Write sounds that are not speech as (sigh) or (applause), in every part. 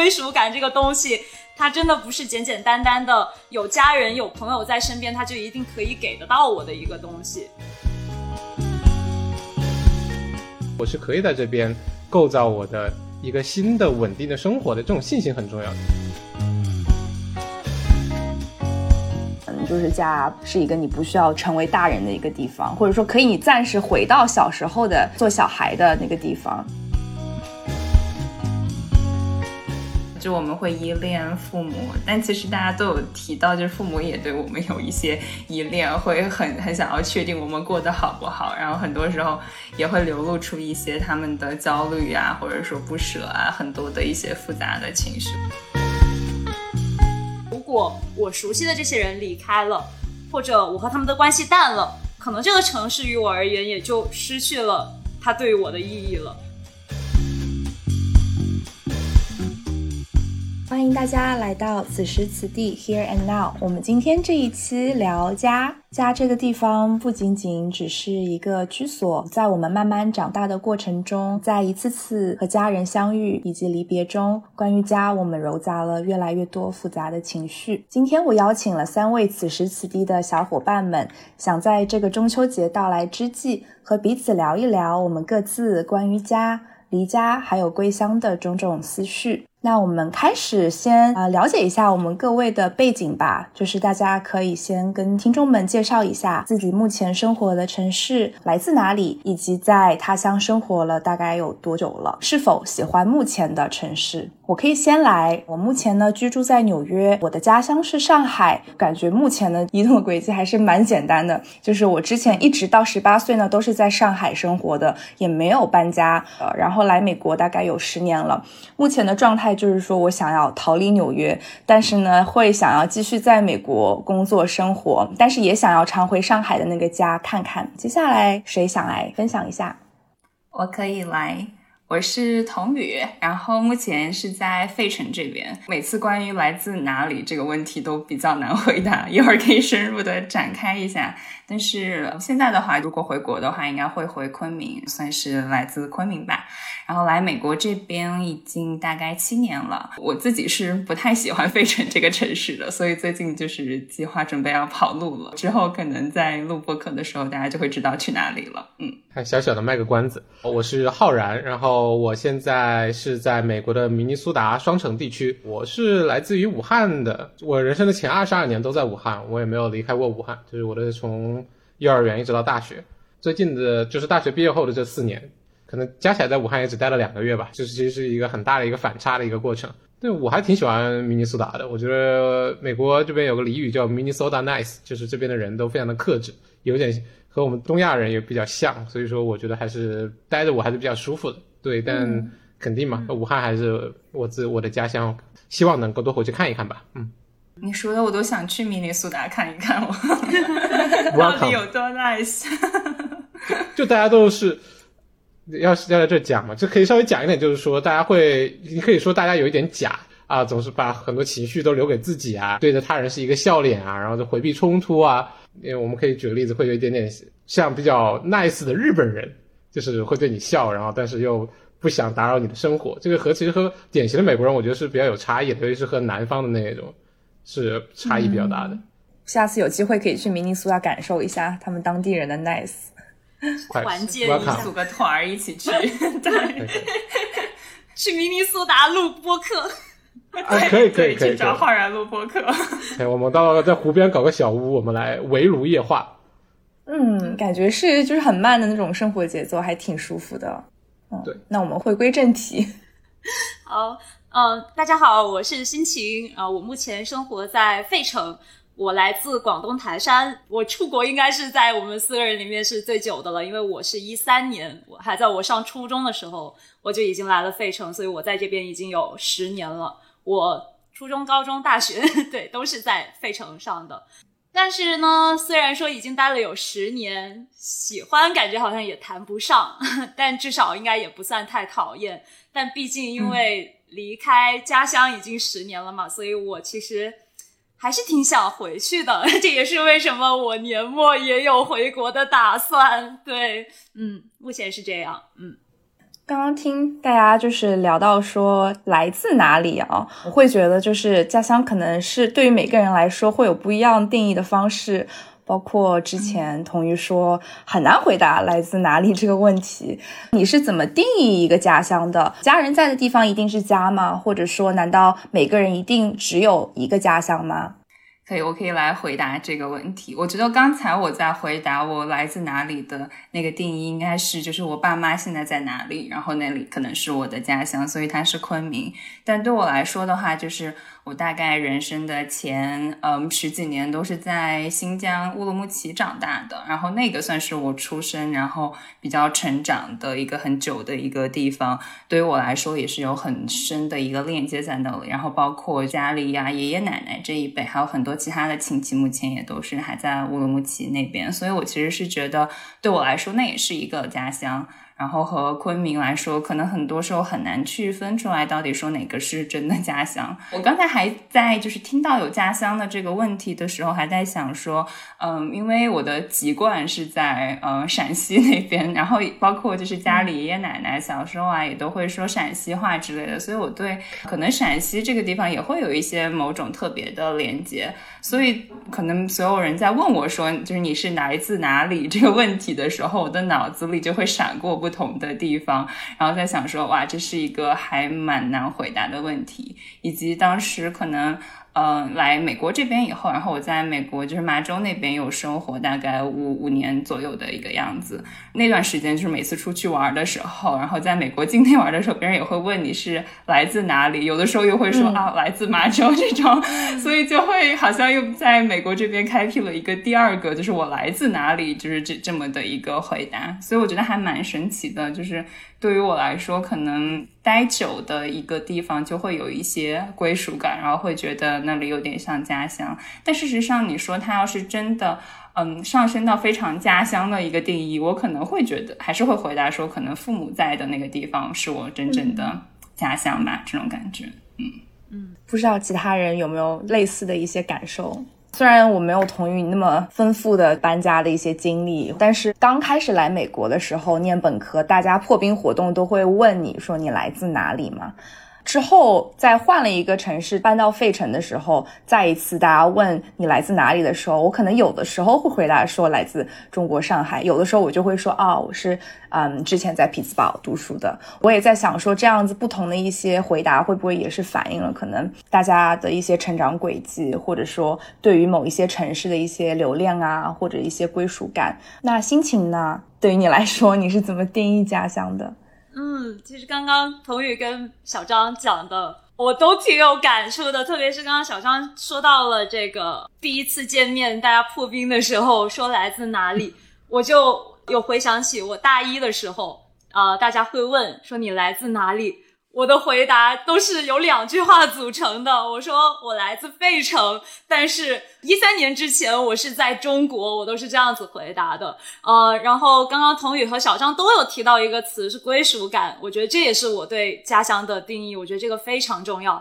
归属感这个东西，它真的不是简简单单的有家人有朋友在身边，它就一定可以给得到我的一个东西。我是可以在这边构造我的一个新的稳定的生活的，这种信心很重要的。嗯，就是家是一个你不需要成为大人的一个地方，或者说可以你暂时回到小时候的做小孩的那个地方。就我们会依恋父母，但其实大家都有提到，就是父母也对我们有一些依恋，会很 (laughs) 很想要确定我们过得好不好，然后很多时候也会流露出一些他们的焦虑啊，或者说不舍啊，很多的一些复杂的情绪。如果我熟悉的这些人离开了，或者我和他们的关系淡了，可能这个城市于我而言也就失去了它对于我的意义了。欢迎大家来到此时此地 Here and Now。我们今天这一期聊家，家这个地方不仅仅只是一个居所，在我们慢慢长大的过程中，在一次次和家人相遇以及离别中，关于家，我们揉杂了越来越多复杂的情绪。今天我邀请了三位此时此地的小伙伴们，想在这个中秋节到来之际，和彼此聊一聊我们各自关于家、离家还有归乡的种种思绪。那我们开始先啊了解一下我们各位的背景吧，就是大家可以先跟听众们介绍一下自己目前生活的城市来自哪里，以及在他乡生活了大概有多久了，是否喜欢目前的城市。我可以先来，我目前呢居住在纽约，我的家乡是上海，感觉目前的移动的轨迹还是蛮简单的，就是我之前一直到十八岁呢都是在上海生活的，也没有搬家，呃，然后来美国大概有十年了，目前的状态就是说我想要逃离纽约，但是呢会想要继续在美国工作生活，但是也想要常回上海的那个家看看。接下来谁想来分享一下？我可以来。我是童宇，然后目前是在费城这边。每次关于来自哪里这个问题都比较难回答，一会儿可以深入的展开一下。但是现在的话，如果回国的话，应该会回昆明，算是来自昆明吧。然后来美国这边已经大概七年了，我自己是不太喜欢费城这个城市的，所以最近就是计划准备要跑路了。之后可能在录播客的时候，大家就会知道去哪里了。嗯，还小小的卖个关子，我是浩然，然后我现在是在美国的明尼苏达双城地区，我是来自于武汉的，我人生的前二十二年都在武汉，我也没有离开过武汉，就是我的从。幼儿园一直到大学，最近的就是大学毕业后的这四年，可能加起来在武汉也只待了两个月吧，就是其实是一个很大的一个反差的一个过程。对我还挺喜欢明尼苏达的，我觉得美国这边有个俚语叫 Minnesota nice，就是这边的人都非常的克制，有点和我们东亚人也比较像，所以说我觉得还是待着我还是比较舒服的。对，但肯定嘛，武汉还是我自我的家乡，希望能够多回去看一看吧。嗯。你说的我都想去明尼苏达看一看，我 (laughs) 到底有多 nice？(laughs) 就大家都是，要是要在这讲嘛，就可以稍微讲一点，就是说大家会，你可以说大家有一点假啊，总是把很多情绪都留给自己啊，对着他人是一个笑脸啊，然后就回避冲突啊。因为我们可以举个例子，会有一点点像比较 nice 的日本人，就是会对你笑，然后但是又不想打扰你的生活。这个和其实和典型的美国人，我觉得是比较有差异，尤其是和南方的那种。是差异比较大的。下次有机会可以去明尼苏达感受一下他们当地人的 nice，(laughs) 团结一起组个团儿一起去，(laughs) 对，去明尼苏达录播客，可以可以可以 (laughs) 去找浩然录播客。对，我们到在湖边搞个小屋，我们来围炉夜话。嗯，感觉是就是很慢的那种生活节奏，还挺舒服的。嗯，对。那我们回归正题。(laughs) 好。嗯，大家好，我是心情啊，我目前生活在费城，我来自广东台山，我出国应该是在我们四个人里面是最久的了，因为我是一三年，我还在我上初中的时候我就已经来了费城，所以我在这边已经有十年了。我初中、高中、大学 (laughs) 对都是在费城上的，但是呢，虽然说已经待了有十年，喜欢感觉好像也谈不上，(laughs) 但至少应该也不算太讨厌。但毕竟因为。离开家乡已经十年了嘛，所以我其实还是挺想回去的。(laughs) 这也是为什么我年末也有回国的打算。对，嗯，目前是这样。嗯，刚刚听大家就是聊到说来自哪里啊，我会觉得就是家乡可能是对于每个人来说会有不一样定义的方式，包括之前童宇说很难回答来自哪里这个问题，你是怎么定义一个家乡的？家人在的地方一定是家吗？或者说难道每个人一定只有一个家乡吗？可以，我可以来回答这个问题。我觉得刚才我在回答我来自哪里的那个定义，应该是就是我爸妈现在在哪里，然后那里可能是我的家乡，所以它是昆明。但对我来说的话，就是。我大概人生的前嗯十几年都是在新疆乌鲁木齐长大的，然后那个算是我出生，然后比较成长的一个很久的一个地方，对于我来说也是有很深的一个链接在那里。然后包括家里呀爷爷奶奶这一辈，还有很多其他的亲戚，目前也都是还在乌鲁木齐那边，所以我其实是觉得对我来说那也是一个家乡。然后和昆明来说，可能很多时候很难区分出来到底说哪个是真的家乡。我刚才还在就是听到有家乡的这个问题的时候，还在想说，嗯，因为我的籍贯是在呃陕西那边，然后包括就是家里爷爷奶奶小时候啊也都会说陕西话之类的，所以我对可能陕西这个地方也会有一些某种特别的连接。所以可能所有人在问我说，就是你是来自哪里这个问题的时候，我的脑子里就会闪过不。不同的地方，然后在想说，哇，这是一个还蛮难回答的问题，以及当时可能。嗯，来美国这边以后，然后我在美国就是麻州那边有生活大概五五年左右的一个样子。那段时间就是每次出去玩的时候，然后在美国境内玩的时候，别人也会问你是来自哪里，有的时候又会说啊来自麻州这种，所以就会好像又在美国这边开辟了一个第二个，就是我来自哪里，就是这这么的一个回答。所以我觉得还蛮神奇的，就是。对于我来说，可能待久的一个地方就会有一些归属感，然后会觉得那里有点像家乡。但事实上，你说它要是真的，嗯，上升到非常家乡的一个定义，我可能会觉得还是会回答说，可能父母在的那个地方是我真正的家乡吧，这种感觉。嗯嗯，不知道其他人有没有类似的一些感受。虽然我没有同意你那么丰富的搬家的一些经历，但是刚开始来美国的时候念本科，大家破冰活动都会问你说你来自哪里吗？之后，再换了一个城市搬到费城的时候，再一次大家问你来自哪里的时候，我可能有的时候会回答说来自中国上海，有的时候我就会说啊，我是嗯之前在匹兹堡读书的。我也在想说，这样子不同的一些回答会不会也是反映了可能大家的一些成长轨迹，或者说对于某一些城市的一些留恋啊，或者一些归属感。那心情呢？对于你来说，你是怎么定义家乡的？嗯，其实刚刚童宇跟小张讲的，我都挺有感触的。特别是刚刚小张说到了这个第一次见面，大家破冰的时候说来自哪里，我就有回想起我大一的时候，啊，大家会问说你来自哪里。我的回答都是由两句话组成的。我说我来自费城，但是一三年之前我是在中国，我都是这样子回答的。呃，然后刚刚童宇和小张都有提到一个词是归属感，我觉得这也是我对家乡的定义。我觉得这个非常重要。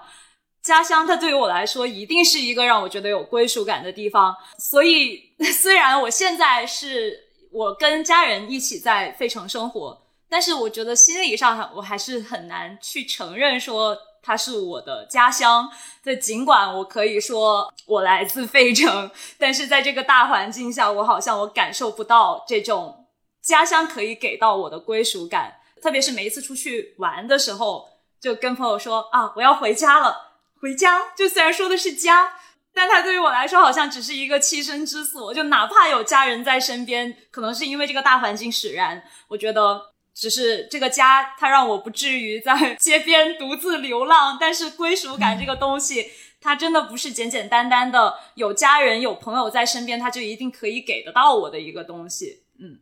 家乡它对于我来说一定是一个让我觉得有归属感的地方。所以 (laughs) 虽然我现在是我跟家人一起在费城生活。但是我觉得心理上我还是很难去承认说它是我的家乡。这尽管我可以说我来自费城，但是在这个大环境下，我好像我感受不到这种家乡可以给到我的归属感。特别是每一次出去玩的时候，就跟朋友说啊，我要回家了。回家就虽然说的是家，但它对于我来说好像只是一个栖身之所。就哪怕有家人在身边，可能是因为这个大环境使然，我觉得。只是这个家，它让我不至于在 (laughs) 街边独自流浪。但是归属感这个东西，它真的不是简简单单的有家人、有朋友在身边，它就一定可以给得到我的一个东西。嗯，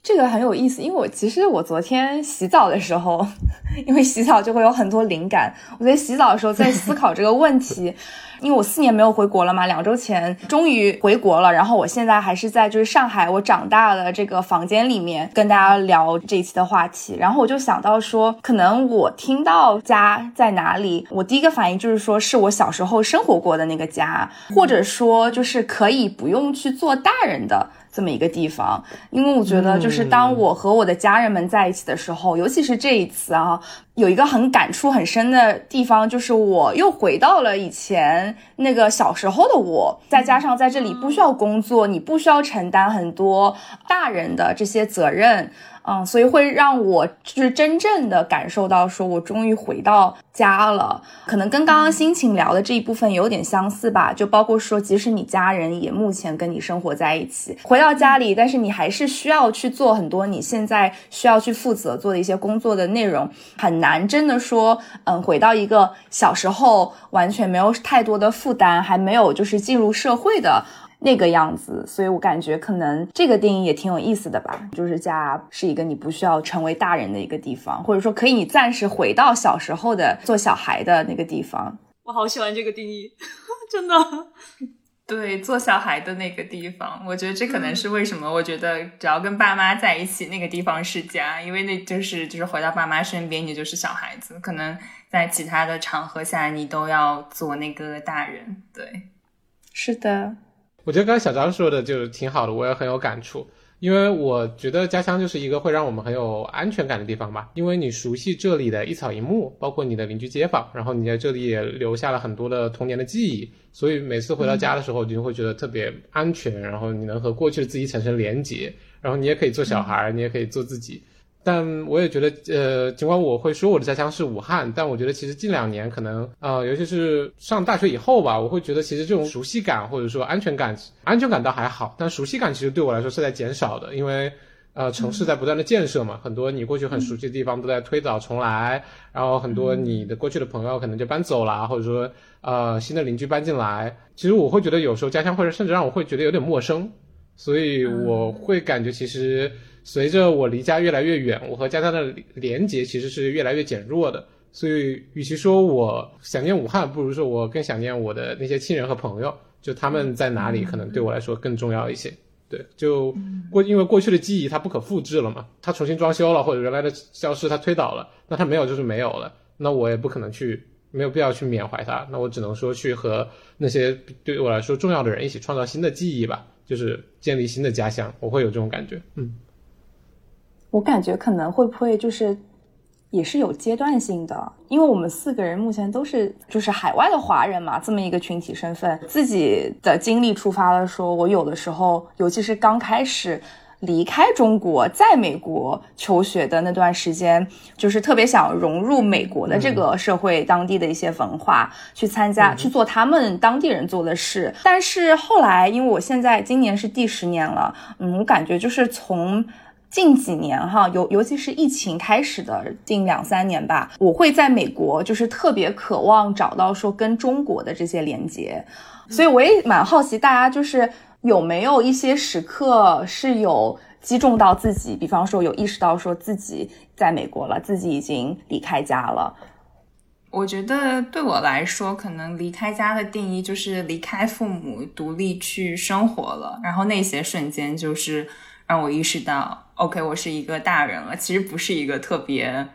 这个很有意思，因为我其实我昨天洗澡的时候，(laughs) 因为洗澡就会有很多灵感，我在洗澡的时候在思考这个问题。因为我四年没有回国了嘛，两周前终于回国了。然后我现在还是在就是上海我长大的这个房间里面跟大家聊这一期的话题。然后我就想到说，可能我听到家在哪里，我第一个反应就是说是我小时候生活过的那个家，或者说就是可以不用去做大人的。这么一个地方，因为我觉得就是当我和我的家人们在一起的时候，尤其是这一次啊，有一个很感触很深的地方，就是我又回到了以前那个小时候的我，再加上在这里不需要工作，你不需要承担很多大人的这些责任。嗯，所以会让我就是真正的感受到，说我终于回到家了。可能跟刚刚心情聊的这一部分有点相似吧，就包括说，即使你家人也目前跟你生活在一起，回到家里，但是你还是需要去做很多你现在需要去负责做的一些工作的内容，很难真的说，嗯，回到一个小时候完全没有太多的负担，还没有就是进入社会的。那个样子，所以我感觉可能这个定义也挺有意思的吧。就是家是一个你不需要成为大人的一个地方，或者说可以你暂时回到小时候的做小孩的那个地方。我好喜欢这个定义，(laughs) 真的。对，做小孩的那个地方，我觉得这可能是为什么我觉得只要跟爸妈在一起，那个地方是家，因为那就是就是回到爸妈身边，你就是小孩子。可能在其他的场合下，你都要做那个大人。对，是的。我觉得刚才小张说的就挺好的，我也很有感触。因为我觉得家乡就是一个会让我们很有安全感的地方吧，因为你熟悉这里的一草一木，包括你的邻居街坊，然后你在这里也留下了很多的童年的记忆，所以每次回到家的时候，你就会觉得特别安全，然后你能和过去的自己产生连结，然后你也可以做小孩，你也可以做自己。但我也觉得，呃，尽管我会说我的家乡是武汉，但我觉得其实近两年可能，呃，尤其是上大学以后吧，我会觉得其实这种熟悉感或者说安全感，安全感倒还好，但熟悉感其实对我来说是在减少的，因为，呃，城市在不断的建设嘛，很多你过去很熟悉的地方都在推倒重来，然后很多你的过去的朋友可能就搬走了，或者说，呃，新的邻居搬进来，其实我会觉得有时候家乡或者甚至让我会觉得有点陌生，所以我会感觉其实。随着我离家越来越远，我和家乡的连结其实是越来越减弱的。所以，与其说我想念武汉，不如说我更想念我的那些亲人和朋友。就他们在哪里，可能对我来说更重要一些。对，就过，因为过去的记忆它不可复制了嘛，它重新装修了，或者原来的消失它推倒了，那它没有就是没有了。那我也不可能去，没有必要去缅怀它。那我只能说去和那些对我来说重要的人一起创造新的记忆吧，就是建立新的家乡。我会有这种感觉，嗯。我感觉可能会不会就是也是有阶段性的，因为我们四个人目前都是就是海外的华人嘛，这么一个群体身份，自己的经历出发了，说我有的时候，尤其是刚开始离开中国，在美国求学的那段时间，就是特别想融入美国的这个社会当地的一些文化，去参加去做他们当地人做的事。但是后来，因为我现在今年是第十年了，嗯，我感觉就是从。近几年哈，尤尤其是疫情开始的近两三年吧，我会在美国就是特别渴望找到说跟中国的这些连接，所以我也蛮好奇大家就是有没有一些时刻是有击中到自己，比方说有意识到说自己在美国了，自己已经离开家了。我觉得对我来说，可能离开家的定义就是离开父母，独立去生活了，然后那些瞬间就是让我意识到。OK，我是一个大人了，其实不是一个特别，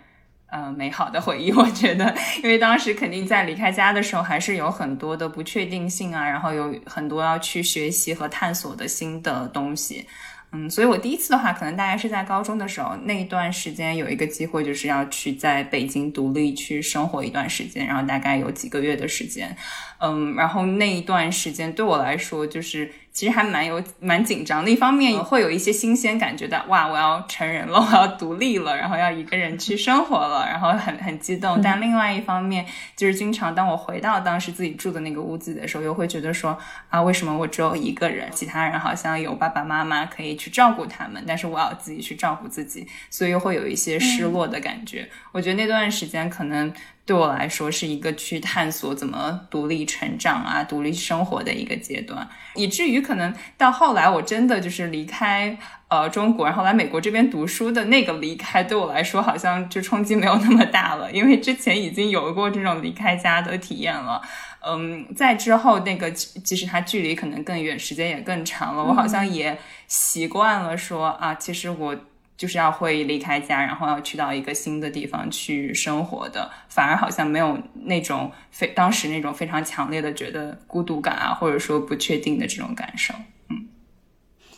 呃，美好的回忆。(laughs) 我觉得，因为当时肯定在离开家的时候，还是有很多的不确定性啊，然后有很多要去学习和探索的新的东西。嗯，所以我第一次的话，可能大概是在高中的时候，那一段时间有一个机会，就是要去在北京独立去生活一段时间，然后大概有几个月的时间。嗯，然后那一段时间对我来说，就是。其实还蛮有蛮紧张的，一方面会有一些新鲜感觉的，哇，我要成人了，(laughs) 我要独立了，然后要一个人去生活了，然后很很激动。但另外一方面，就是经常当我回到当时自己住的那个屋子的时候，又会觉得说啊，为什么我只有一个人，其他人好像有爸爸妈妈可以去照顾他们，但是我要自己去照顾自己，所以又会有一些失落的感觉。我觉得那段时间可能。对我来说是一个去探索怎么独立成长啊、独立生活的一个阶段，以至于可能到后来我真的就是离开呃中国，然后来美国这边读书的那个离开，对我来说好像就冲击没有那么大了，因为之前已经有过这种离开家的体验了。嗯，在之后那个即使它距离可能更远，时间也更长了，我好像也习惯了说啊，其实我。就是要会离开家，然后要去到一个新的地方去生活的，反而好像没有那种非当时那种非常强烈的觉得孤独感啊，或者说不确定的这种感受。嗯，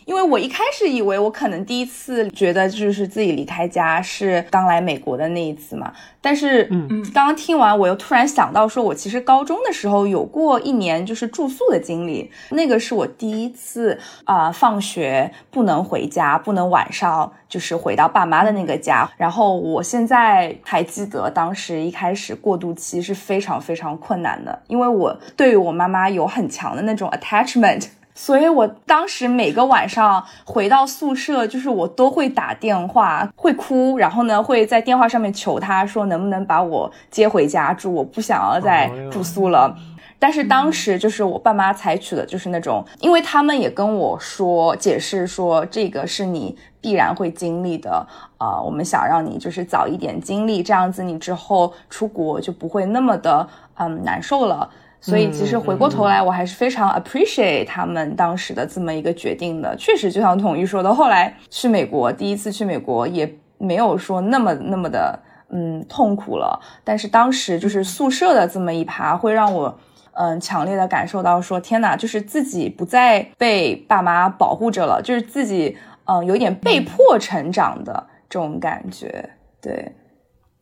因为我一开始以为我可能第一次觉得就是自己离开家是刚来美国的那一次嘛，但是嗯，刚刚听完我又突然想到，说我其实高中的时候有过一年就是住宿的经历，那个是我第一次啊，放学不能回家，不能晚上就是回到爸妈的那个家，然后我现在还记得当时一开始过渡期是非常非常困难的，因为我对于我妈妈有很强的那种 attachment。所以我当时每个晚上回到宿舍，就是我都会打电话，会哭，然后呢会在电话上面求他说能不能把我接回家住，我不想要再住宿了。但是当时就是我爸妈采取的就是那种，因为他们也跟我说解释说这个是你必然会经历的啊，我们想让你就是早一点经历，这样子你之后出国就不会那么的嗯难受了。所以其实回过头来，我还是非常 appreciate 他们当时的这么一个决定的。确实，就像统一说的，后来去美国，第一次去美国也没有说那么那么的嗯痛苦了。但是当时就是宿舍的这么一趴，会让我嗯强烈的感受到说，天哪，就是自己不再被爸妈保护着了，就是自己嗯有点被迫成长的这种感觉。对，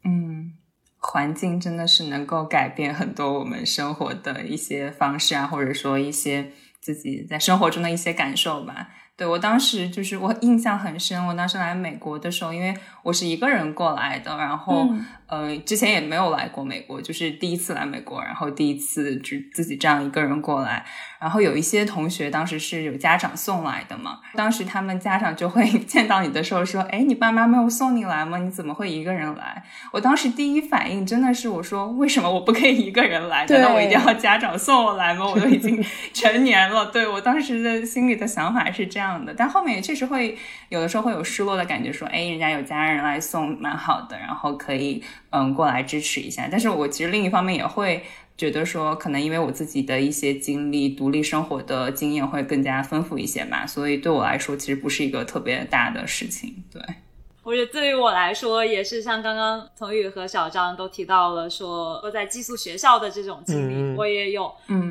嗯。环境真的是能够改变很多我们生活的一些方式啊，或者说一些自己在生活中的一些感受吧。对我当时就是我印象很深，我当时来美国的时候，因为我是一个人过来的，然后。呃，之前也没有来过美国，就是第一次来美国，然后第一次就自己这样一个人过来。然后有一些同学当时是有家长送来的嘛，当时他们家长就会 (laughs) 见到你的时候说：“哎，你爸妈没有送你来吗？你怎么会一个人来？”我当时第一反应真的是我说：“为什么我不可以一个人来？难道我一定要家长送我来吗？我都已经 (laughs) 成年了。”对我当时的心里的想法是这样的，但后面也确实会有的时候会有失落的感觉，说：“哎，人家有家人来送，蛮好的，然后可以。”嗯，过来支持一下。但是我其实另一方面也会觉得说，可能因为我自己的一些经历，独立生活的经验会更加丰富一些吧，所以对我来说其实不是一个特别大的事情。对，我觉得对于我来说，也是像刚刚童宇和小张都提到了，说在寄宿学校的这种经历，我也有。嗯，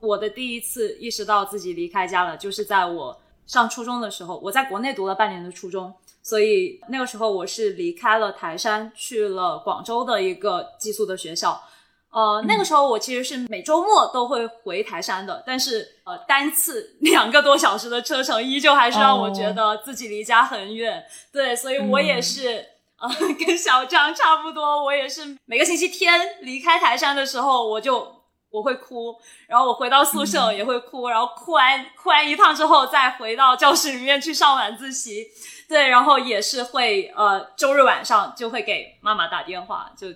我的第一次意识到自己离开家了，就是在我上初中的时候，我在国内读了半年的初中。所以那个时候我是离开了台山，去了广州的一个寄宿的学校。呃，那个时候我其实是每周末都会回台山的，但是呃，单次 (laughs) 两个多小时的车程，依旧还是让我觉得自己离家很远。对，所以我也是呃，(laughs) 跟小张差不多，我也是每个星期天离开台山的时候，我就。我会哭，然后我回到宿舍也会哭，然后哭完哭完一趟之后，再回到教室里面去上晚自习。对，然后也是会呃，周日晚上就会给妈妈打电话。就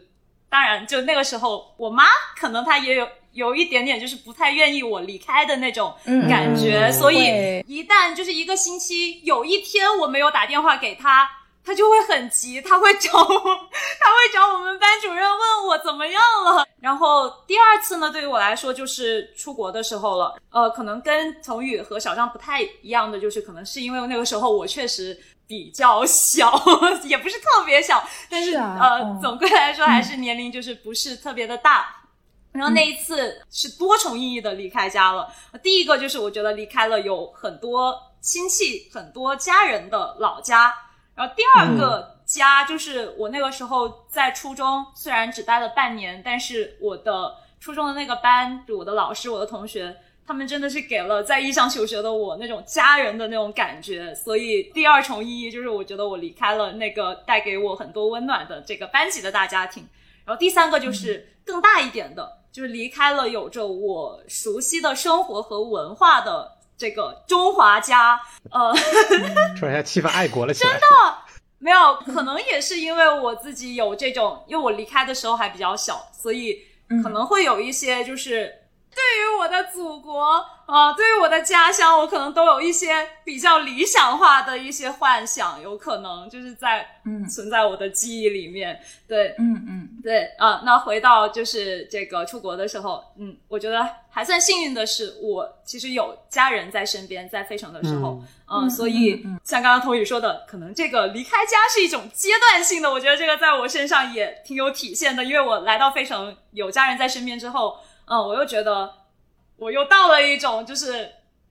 当然，就那个时候，我妈可能她也有有一点点就是不太愿意我离开的那种感觉，所以一旦就是一个星期有一天我没有打电话给她。他就会很急，他会找我，他会找我们班主任问我怎么样了。然后第二次呢，对于我来说就是出国的时候了。呃，可能跟童宇和小张不太一样的，就是可能是因为那个时候我确实比较小，(laughs) 也不是特别小，但是呃，总归来说还是年龄就是不是特别的大。然后那一次是多重意义的离开家了。第一个就是我觉得离开了有很多亲戚、很多家人的老家。然后第二个家就是我那个时候在初中，虽然只待了半年，但是我的初中的那个班，我的老师、我的同学，他们真的是给了在异乡求学的我那种家人的那种感觉。所以第二重意义就是，我觉得我离开了那个带给我很多温暖的这个班级的大家庭。然后第三个就是更大一点的，就是离开了有着我熟悉的生活和文化的。这个中华家，呃，(laughs) 突然一下气氛爱国了起来。真的没有，可能也是因为我自己有这种，因为我离开的时候还比较小，所以可能会有一些就是。对于我的祖国啊，对于我的家乡，我可能都有一些比较理想化的一些幻想，有可能就是在嗯存在我的记忆里面。对，嗯嗯，对啊。那回到就是这个出国的时候，嗯，我觉得还算幸运的是，我其实有家人在身边，在费城的时候，嗯，所以像刚刚童宇说的，可能这个离开家是一种阶段性的，我觉得这个在我身上也挺有体现的，因为我来到费城，有家人在身边之后。嗯，我又觉得，我又到了一种就是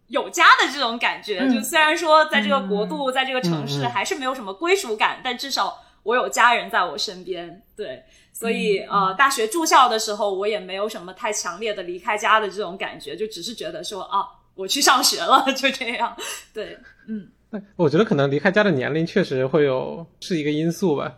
有家的这种感觉。就虽然说在这个国度，在这个城市还是没有什么归属感，但至少我有家人在我身边。对，所以呃，大学住校的时候，我也没有什么太强烈的离开家的这种感觉，就只是觉得说啊，我去上学了，(laughs) 就这样。对，嗯。我觉得可能离开家的年龄确实会有是一个因素吧。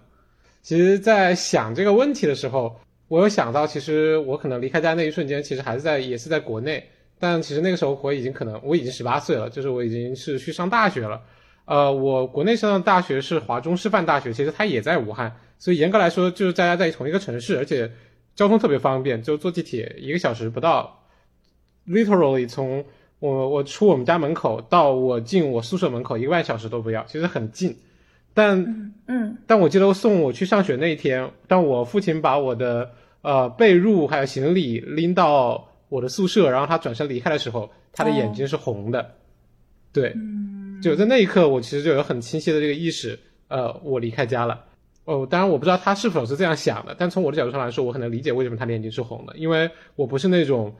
其实，在想这个问题的时候，我有想到，其实我可能离开家那一瞬间，其实还是在也是在国内。但其实那个时候我已经可能我已经十八岁了，就是我已经是去上大学了。呃，我国内上的大学是华中师范大学，其实它也在武汉，所以严格来说就是大家在同一个城市，而且交通特别方便，就坐地铁一个小时不到，literally 从。我我出我们家门口到我进我宿舍门口一个半小时都不要，其实很近，但嗯，但我记得送我去上学那一天，当我父亲把我的呃被褥还有行李拎到我的宿舍，然后他转身离开的时候，他的眼睛是红的，对，就在那一刻，我其实就有很清晰的这个意识，呃，我离开家了。哦，当然我不知道他是否是这样想的，但从我的角度上来说，我很能理解为什么他的眼睛是红的，因为我不是那种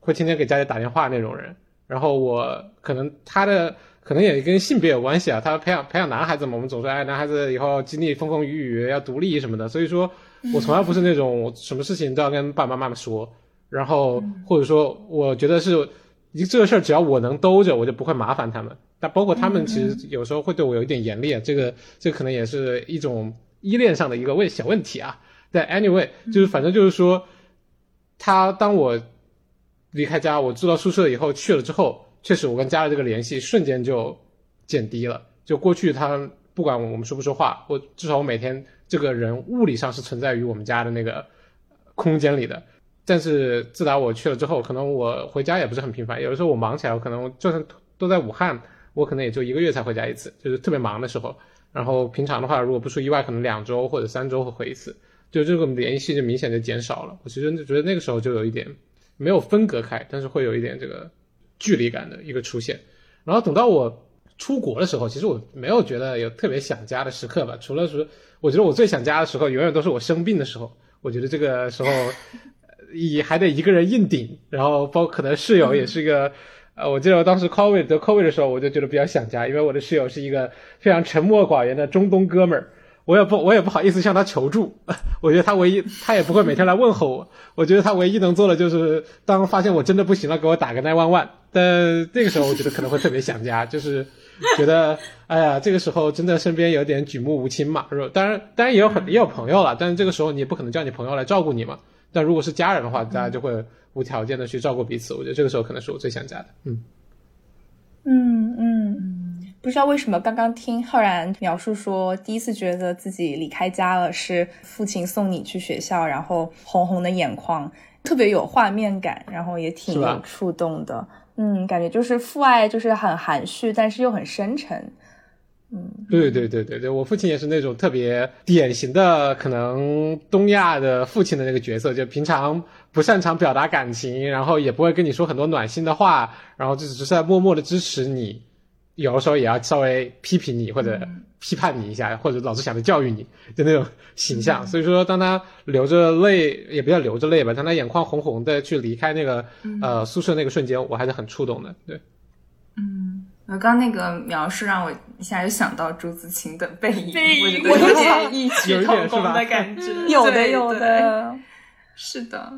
会天天给家里打电话那种人。然后我可能他的可能也跟性别有关系啊，他培养培养男孩子嘛，我们总说哎，男孩子以后经历风风雨雨要独立什么的，所以说我从来不是那种我什么事情都要跟爸爸妈妈说，然后或者说我觉得是一这个事儿只要我能兜着，我就不会麻烦他们。但包括他们其实有时候会对我有一点严厉，这个这可能也是一种依恋上的一个问小问题啊。但 anyway，就是反正就是说，他当我。离开家，我住到宿舍以后去了之后，确实我跟家的这个联系瞬间就减低了。就过去他不管我们说不说话，我至少我每天这个人物理上是存在于我们家的那个空间里的。但是自打我去了之后，可能我回家也不是很频繁。有的时候我忙起来，我可能就算都在武汉，我可能也就一个月才回家一次，就是特别忙的时候。然后平常的话，如果不出意外，可能两周或者三周会回一次，就这个联系就明显的减少了。我其实就觉得那个时候就有一点。没有分隔开，但是会有一点这个距离感的一个出现。然后等到我出国的时候，其实我没有觉得有特别想家的时刻吧。除了说，我觉得我最想家的时候，永远都是我生病的时候。我觉得这个时候，也还得一个人硬顶。然后包括可能室友也是一个，(laughs) 呃，我记得我当时 COVID 得 COVID 的时候，我就觉得比较想家，因为我的室友是一个非常沉默寡言的中东哥们儿。我也不，我也不好意思向他求助。(laughs) 我觉得他唯一，他也不会每天来问候我。我觉得他唯一能做的就是，当发现我真的不行了，给我打个 nine one one。但那个时候，我觉得可能会特别想家，就是 (laughs) 觉得，哎呀，这个时候真的身边有点举目无亲嘛。当然，当然也有很也有朋友了，但是这个时候你也不可能叫你朋友来照顾你嘛。但如果是家人的话，大家就会无条件的去照顾彼此。我觉得这个时候可能是我最想家的。嗯，嗯嗯。不知道为什么，刚刚听浩然描述说，第一次觉得自己离开家了，是父亲送你去学校，然后红红的眼眶，特别有画面感，然后也挺有触动的。嗯，感觉就是父爱，就是很含蓄，但是又很深沉。嗯，对对对对对，我父亲也是那种特别典型的，可能东亚的父亲的那个角色，就平常不擅长表达感情，然后也不会跟你说很多暖心的话，然后就只是在默默的支持你。有的时候也要稍微批评你或者批判你一下，或者老是想着教育你就那种形象。所以说，当他流着泪，也不叫流着泪吧，当他眼眶红红的去离开那个呃宿舍那个瞬间，我还是很触动的。对，嗯，我刚那个描述让我一下就想到朱自清的背影，背影，我有点异曲同工的感觉，(laughs) 有的，有的，是的。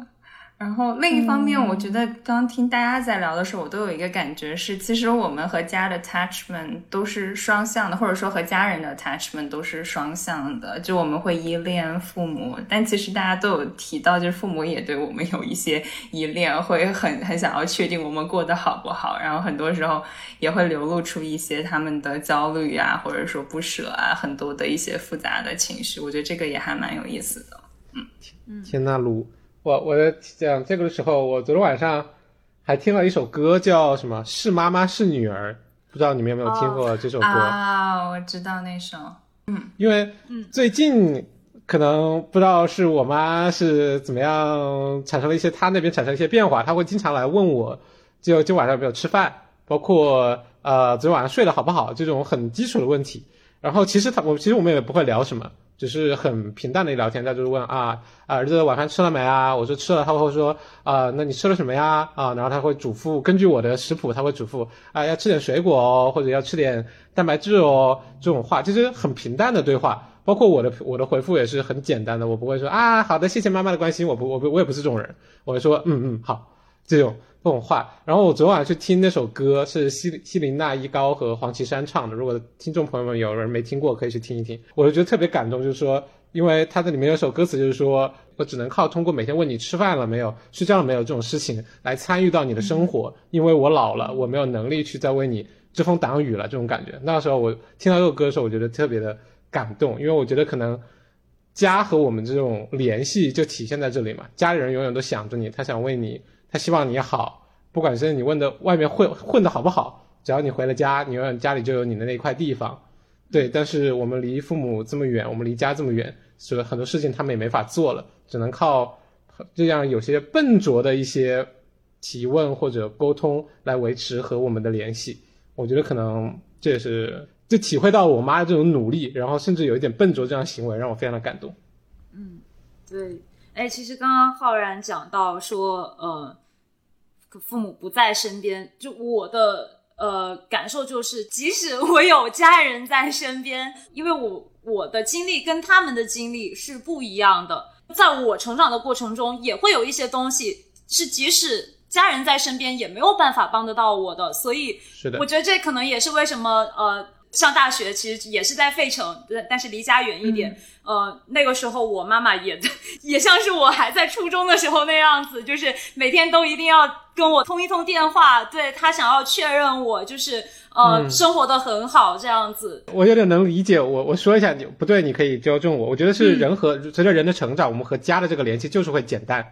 然后另一方面，我觉得刚听大家在聊的时候，我都有一个感觉是，其实我们和家的 attachment 都是双向的，或者说和家人的 attachment 都是双向的。就我们会依恋父母，但其实大家都有提到，就是父母也对我们有一些依恋，会很很想要确定我们过得好不好。然后很多时候也会流露出一些他们的焦虑啊，或者说不舍啊，很多的一些复杂的情绪。我觉得这个也还蛮有意思的。嗯，天呐，卢。我我在讲这个的时候，我昨天晚上还听了一首歌，叫什么？是妈妈是女儿，不知道你们有没有听过这首歌啊？我知道那首，嗯，因为最近可能不知道是我妈是怎么样产生了一些，她那边产生一些变化，她会经常来问我，就今晚上有没有吃饭，包括呃昨天晚上睡得好不好这种很基础的问题。然后其实她我其实我们也不会聊什么。只是很平淡的聊天，他就是问啊啊儿子晚饭吃了没啊？我说吃了，他会说啊那你吃了什么呀？啊然后他会嘱咐，根据我的食谱，他会嘱咐啊要吃点水果哦，或者要吃点蛋白质哦，这种话就是很平淡的对话。包括我的我的回复也是很简单的，我不会说啊好的谢谢妈妈的关心，我不我不我也不是这种人，我会说嗯嗯好这种这种话。然后我昨晚去听那首歌是西西林娜依高和黄绮珊唱的，如果听众朋友们有人没听过，可以去听一听。我就觉得特别感动，就是说，因为它这里面有首歌词就是说我只能靠通过每天问你吃饭了没有、睡觉了没有这种事情来参与到你的生活，因为我老了，我没有能力去再为你遮风挡雨了这种感觉。那时候我听到这首歌的时候，我觉得特别的。感动，因为我觉得可能家和我们这种联系就体现在这里嘛。家里人永远都想着你，他想为你，他希望你好，不管是你问的外面混混的好不好，只要你回了家，你永远家里就有你的那块地方。对，但是我们离父母这么远，我们离家这么远，所以很多事情他们也没法做了，只能靠这样有些笨拙的一些提问或者沟通来维持和我们的联系。我觉得可能这也是。就体会到我妈的这种努力，然后甚至有一点笨拙这样行为，让我非常的感动。嗯，对，哎，其实刚刚浩然讲到说，呃，父母不在身边，就我的呃感受就是，即使我有家人在身边，因为我我的经历跟他们的经历是不一样的，在我成长的过程中，也会有一些东西是即使家人在身边也没有办法帮得到我的，所以是的，我觉得这可能也是为什么呃。上大学其实也是在费城，但是离家远一点。呃，那个时候我妈妈也也像是我还在初中的时候那样子，就是每天都一定要跟我通一通电话，对她想要确认我就是呃生活的很好这样子。我有点能理解，我我说一下你不对，你可以纠正我。我觉得是人和随着人的成长，我们和家的这个联系就是会减淡。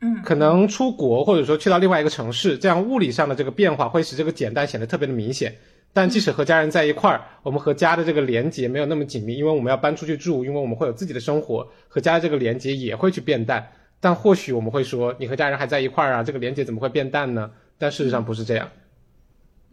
嗯，可能出国或者说去到另外一个城市，这样物理上的这个变化会使这个减淡显得特别的明显。但即使和家人在一块儿，我们和家的这个连接没有那么紧密，因为我们要搬出去住，因为我们会有自己的生活，和家的这个连接也会去变淡。但或许我们会说，你和家人还在一块儿啊，这个连接怎么会变淡呢？但事实上不是这样。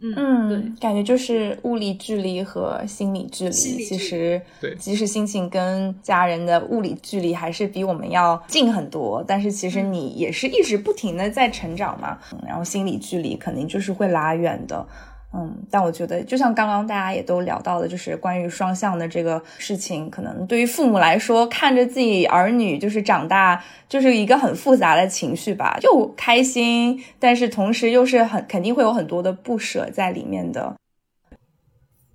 嗯，对，感觉就是物理距离和心理距离，其实对，即使心情跟家人的物理距离还是比我们要近很多，但是其实你也是一直不停的在成长嘛，然后心理距离肯定就是会拉远的。嗯，但我觉得，就像刚刚大家也都聊到的，就是关于双向的这个事情，可能对于父母来说，看着自己儿女就是长大，就是一个很复杂的情绪吧，又开心，但是同时又是很肯定会有很多的不舍在里面的。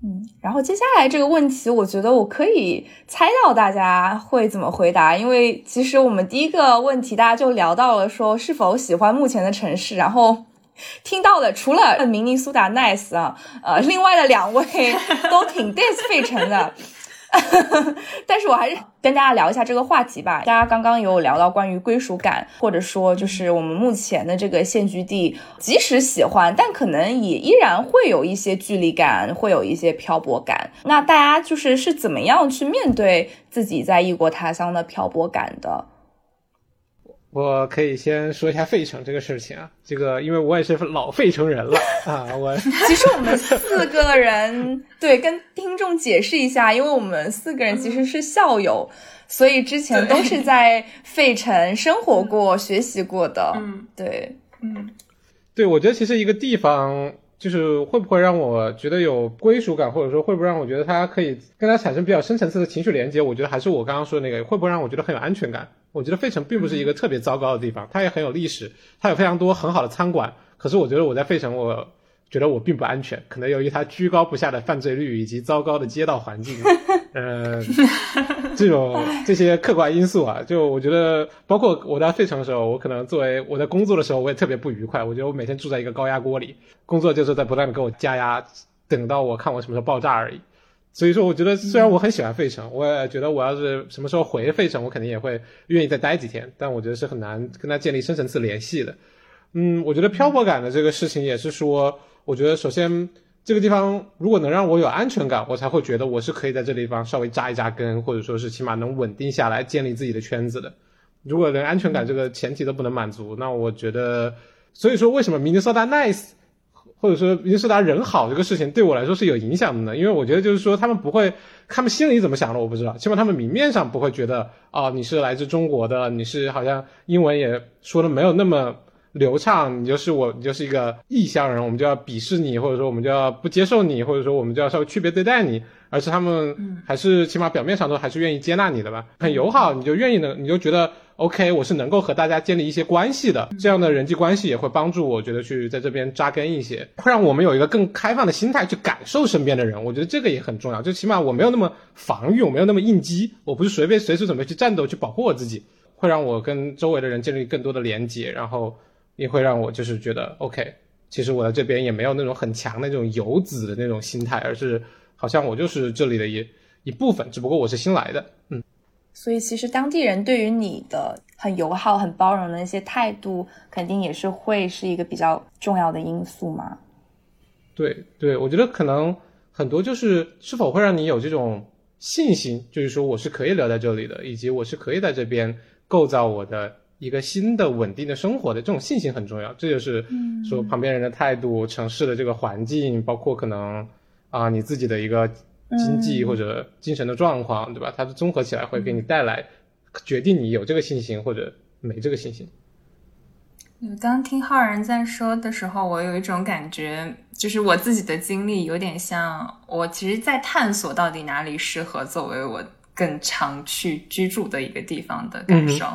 嗯，然后接下来这个问题，我觉得我可以猜到大家会怎么回答，因为其实我们第一个问题大家就聊到了说是否喜欢目前的城市，然后。听到的除了明尼苏达 nice 啊，呃，另外的两位都挺 dis 费城的，但是我还是跟大家聊一下这个话题吧。大家刚刚有聊到关于归属感，或者说就是我们目前的这个现居地，即使喜欢，但可能也依然会有一些距离感，会有一些漂泊感。那大家就是是怎么样去面对自己在异国他乡的漂泊感的？我可以先说一下费城这个事情啊，这个因为我也是老费城人了啊，我 (laughs) 其实我们四个人对跟听众解释一下，因为我们四个人其实是校友，所以之前都是在费城生活过、学习过的。嗯，对，嗯，对，我觉得其实一个地方就是会不会让我觉得有归属感，或者说会不会让我觉得它可以跟它产生比较深层次的情绪连接，我觉得还是我刚刚说的那个，会不会让我觉得很有安全感？我觉得费城并不是一个特别糟糕的地方，它也很有历史，它有非常多很好的餐馆。可是我觉得我在费城，我觉得我并不安全，可能由于它居高不下的犯罪率以及糟糕的街道环境，(laughs) 呃，这种 (laughs) 这些客观因素啊，就我觉得，包括我在费城的时候，我可能作为我在工作的时候，我也特别不愉快。我觉得我每天住在一个高压锅里，工作就是在不断的给我加压，等到我看我什么时候爆炸而已。所以说，我觉得虽然我很喜欢费城，我也觉得我要是什么时候回费城，我肯定也会愿意再待几天。但我觉得是很难跟他建立深层次联系的。嗯，我觉得漂泊感的这个事情也是说，我觉得首先这个地方如果能让我有安全感，我才会觉得我是可以在这地方稍微扎一扎根，或者说是起码能稳定下来，建立自己的圈子的。如果连安全感这个前提都不能满足，那我觉得，所以说为什么明尼苏达 nice？或者说，明斯达人好这个事情对我来说是有影响的呢，因为我觉得就是说他们不会他们心里怎么想的我不知道，起码他们明面上不会觉得哦你是来自中国的，你是好像英文也说的没有那么流畅，你就是我，你就是一个异乡人，我们就要鄙视你，或者说我们就要不接受你，或者说我们就要稍微区别对待你。而是他们还是起码表面上都还是愿意接纳你的吧，很友好，你就愿意呢，你就觉得 OK，我是能够和大家建立一些关系的，这样的人际关系也会帮助我觉得去在这边扎根一些，会让我们有一个更开放的心态去感受身边的人，我觉得这个也很重要，就起码我没有那么防御，我没有那么应激，我不是随便随时准备去战斗去保护我自己，会让我跟周围的人建立更多的连接，然后也会让我就是觉得 OK，其实我在这边也没有那种很强的那种游子的那种心态，而是。好像我就是这里的一一部分，只不过我是新来的，所以其实当地人对于你的很友好、很包容的那些态度，肯定也是会是一个比较重要的因素嘛。对对，我觉得可能很多就是是否会让你有这种信心，就是说我是可以留在这里的，以及我是可以在这边构造我的一个新的稳定的生活的这种信心很重要。这就是说旁边人的态度、城市的这个环境，包括可能。啊，你自己的一个经济或者精神的状况，对吧？它综合起来会给你带来，决定你有这个信心或者没这个信心。刚听浩然在说的时候，我有一种感觉，就是我自己的经历有点像，我其实，在探索到底哪里适合作为我更常去居住的一个地方的感受。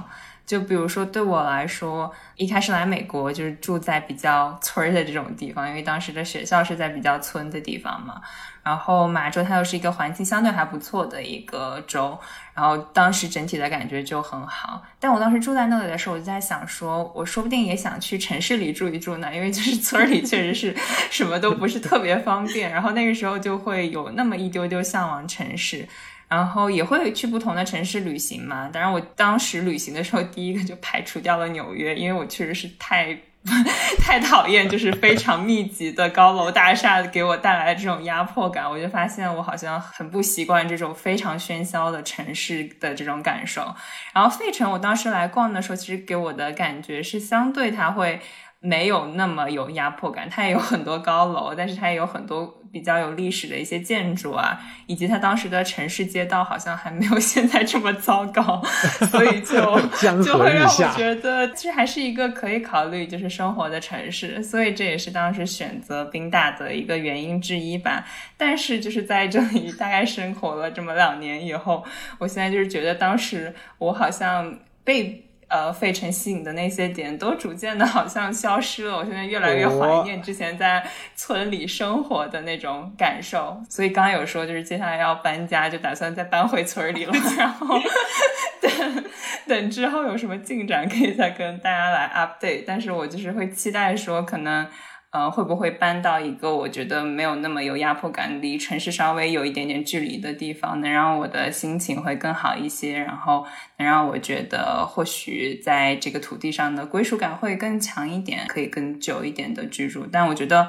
就比如说，对我来说，一开始来美国就是住在比较村的这种地方，因为当时的学校是在比较村的地方嘛。然后马州它又是一个环境相对还不错的一个州，然后当时整体的感觉就很好。但我当时住在那里的时候，我就在想，说我说不定也想去城市里住一住呢，因为就是村里确实是什么都不是特别方便。然后那个时候就会有那么一丢丢向往城市。然后也会去不同的城市旅行嘛。当然，我当时旅行的时候，(laughs) 第一个就排除掉了纽约，因为我确实是太 (laughs) 太讨厌，就是非常密集的高楼大厦给我带来的这种压迫感。我就发现我好像很不习惯这种非常喧嚣的城市的这种感受。然后费城，我当时来逛的时候，其实给我的感觉是相对它会。没有那么有压迫感，它也有很多高楼，但是它也有很多比较有历史的一些建筑啊，以及它当时的城市街道好像还没有 (laughs) 现在这么糟糕，所以就 (laughs) 就会让我觉得其实还是一个可以考虑就是生活的城市，所以这也是当时选择宾大的一个原因之一吧。但是就是在这里 (laughs) 大概生活了这么两年以后，我现在就是觉得当时我好像被。呃，费城吸引的那些点都逐渐的好像消失了。我现在越来越怀念之前在村里生活的那种感受。所以刚刚有说，就是接下来要搬家，就打算再搬回村里了。然后 (laughs) 等等之后有什么进展，可以再跟大家来 update。但是我就是会期待说，可能。呃，会不会搬到一个我觉得没有那么有压迫感、离城市稍微有一点点距离的地方，能让我的心情会更好一些，然后能让我觉得或许在这个土地上的归属感会更强一点，可以更久一点的居住。但我觉得。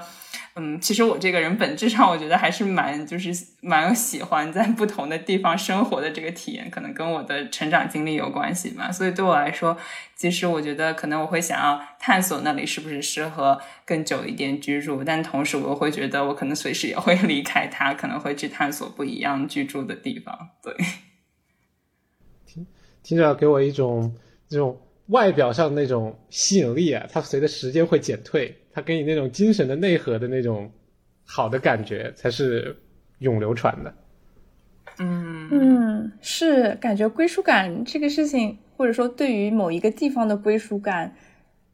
嗯，其实我这个人本质上，我觉得还是蛮就是蛮喜欢在不同的地方生活的这个体验，可能跟我的成长经历有关系嘛。所以对我来说，其实我觉得可能我会想要探索那里是不是适合更久一点居住，但同时我又会觉得我可能随时也会离开它，可能会去探索不一样居住的地方。对，(laughs) 听听着给我一种这种外表上那种吸引力啊，它随着时间会减退。它给你那种精神的内核的那种好的感觉，才是永流传的。嗯嗯，是感觉归属感这个事情，或者说对于某一个地方的归属感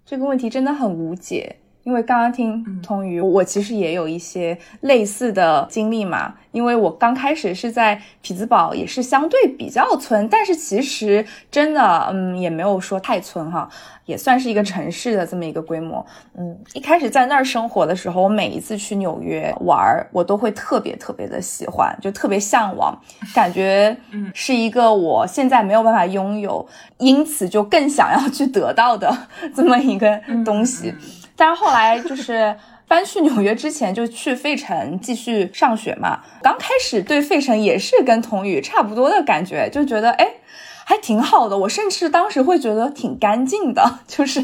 这个问题，真的很无解。因为刚刚听通宇，我其实也有一些类似的经历嘛。因为我刚开始是在匹兹堡，也是相对比较村，但是其实真的，嗯，也没有说太村哈，也算是一个城市的这么一个规模。嗯，一开始在那儿生活的时候，我每一次去纽约玩，我都会特别特别的喜欢，就特别向往，感觉 (laughs) 是一个我现在没有办法拥有，因此就更想要去得到的 (laughs) 这么一个东西。但是后来就是搬去纽约之前，就去费城继续上学嘛。刚开始对费城也是跟童宇差不多的感觉，就觉得哎，还挺好的。我甚至当时会觉得挺干净的，就是 (laughs)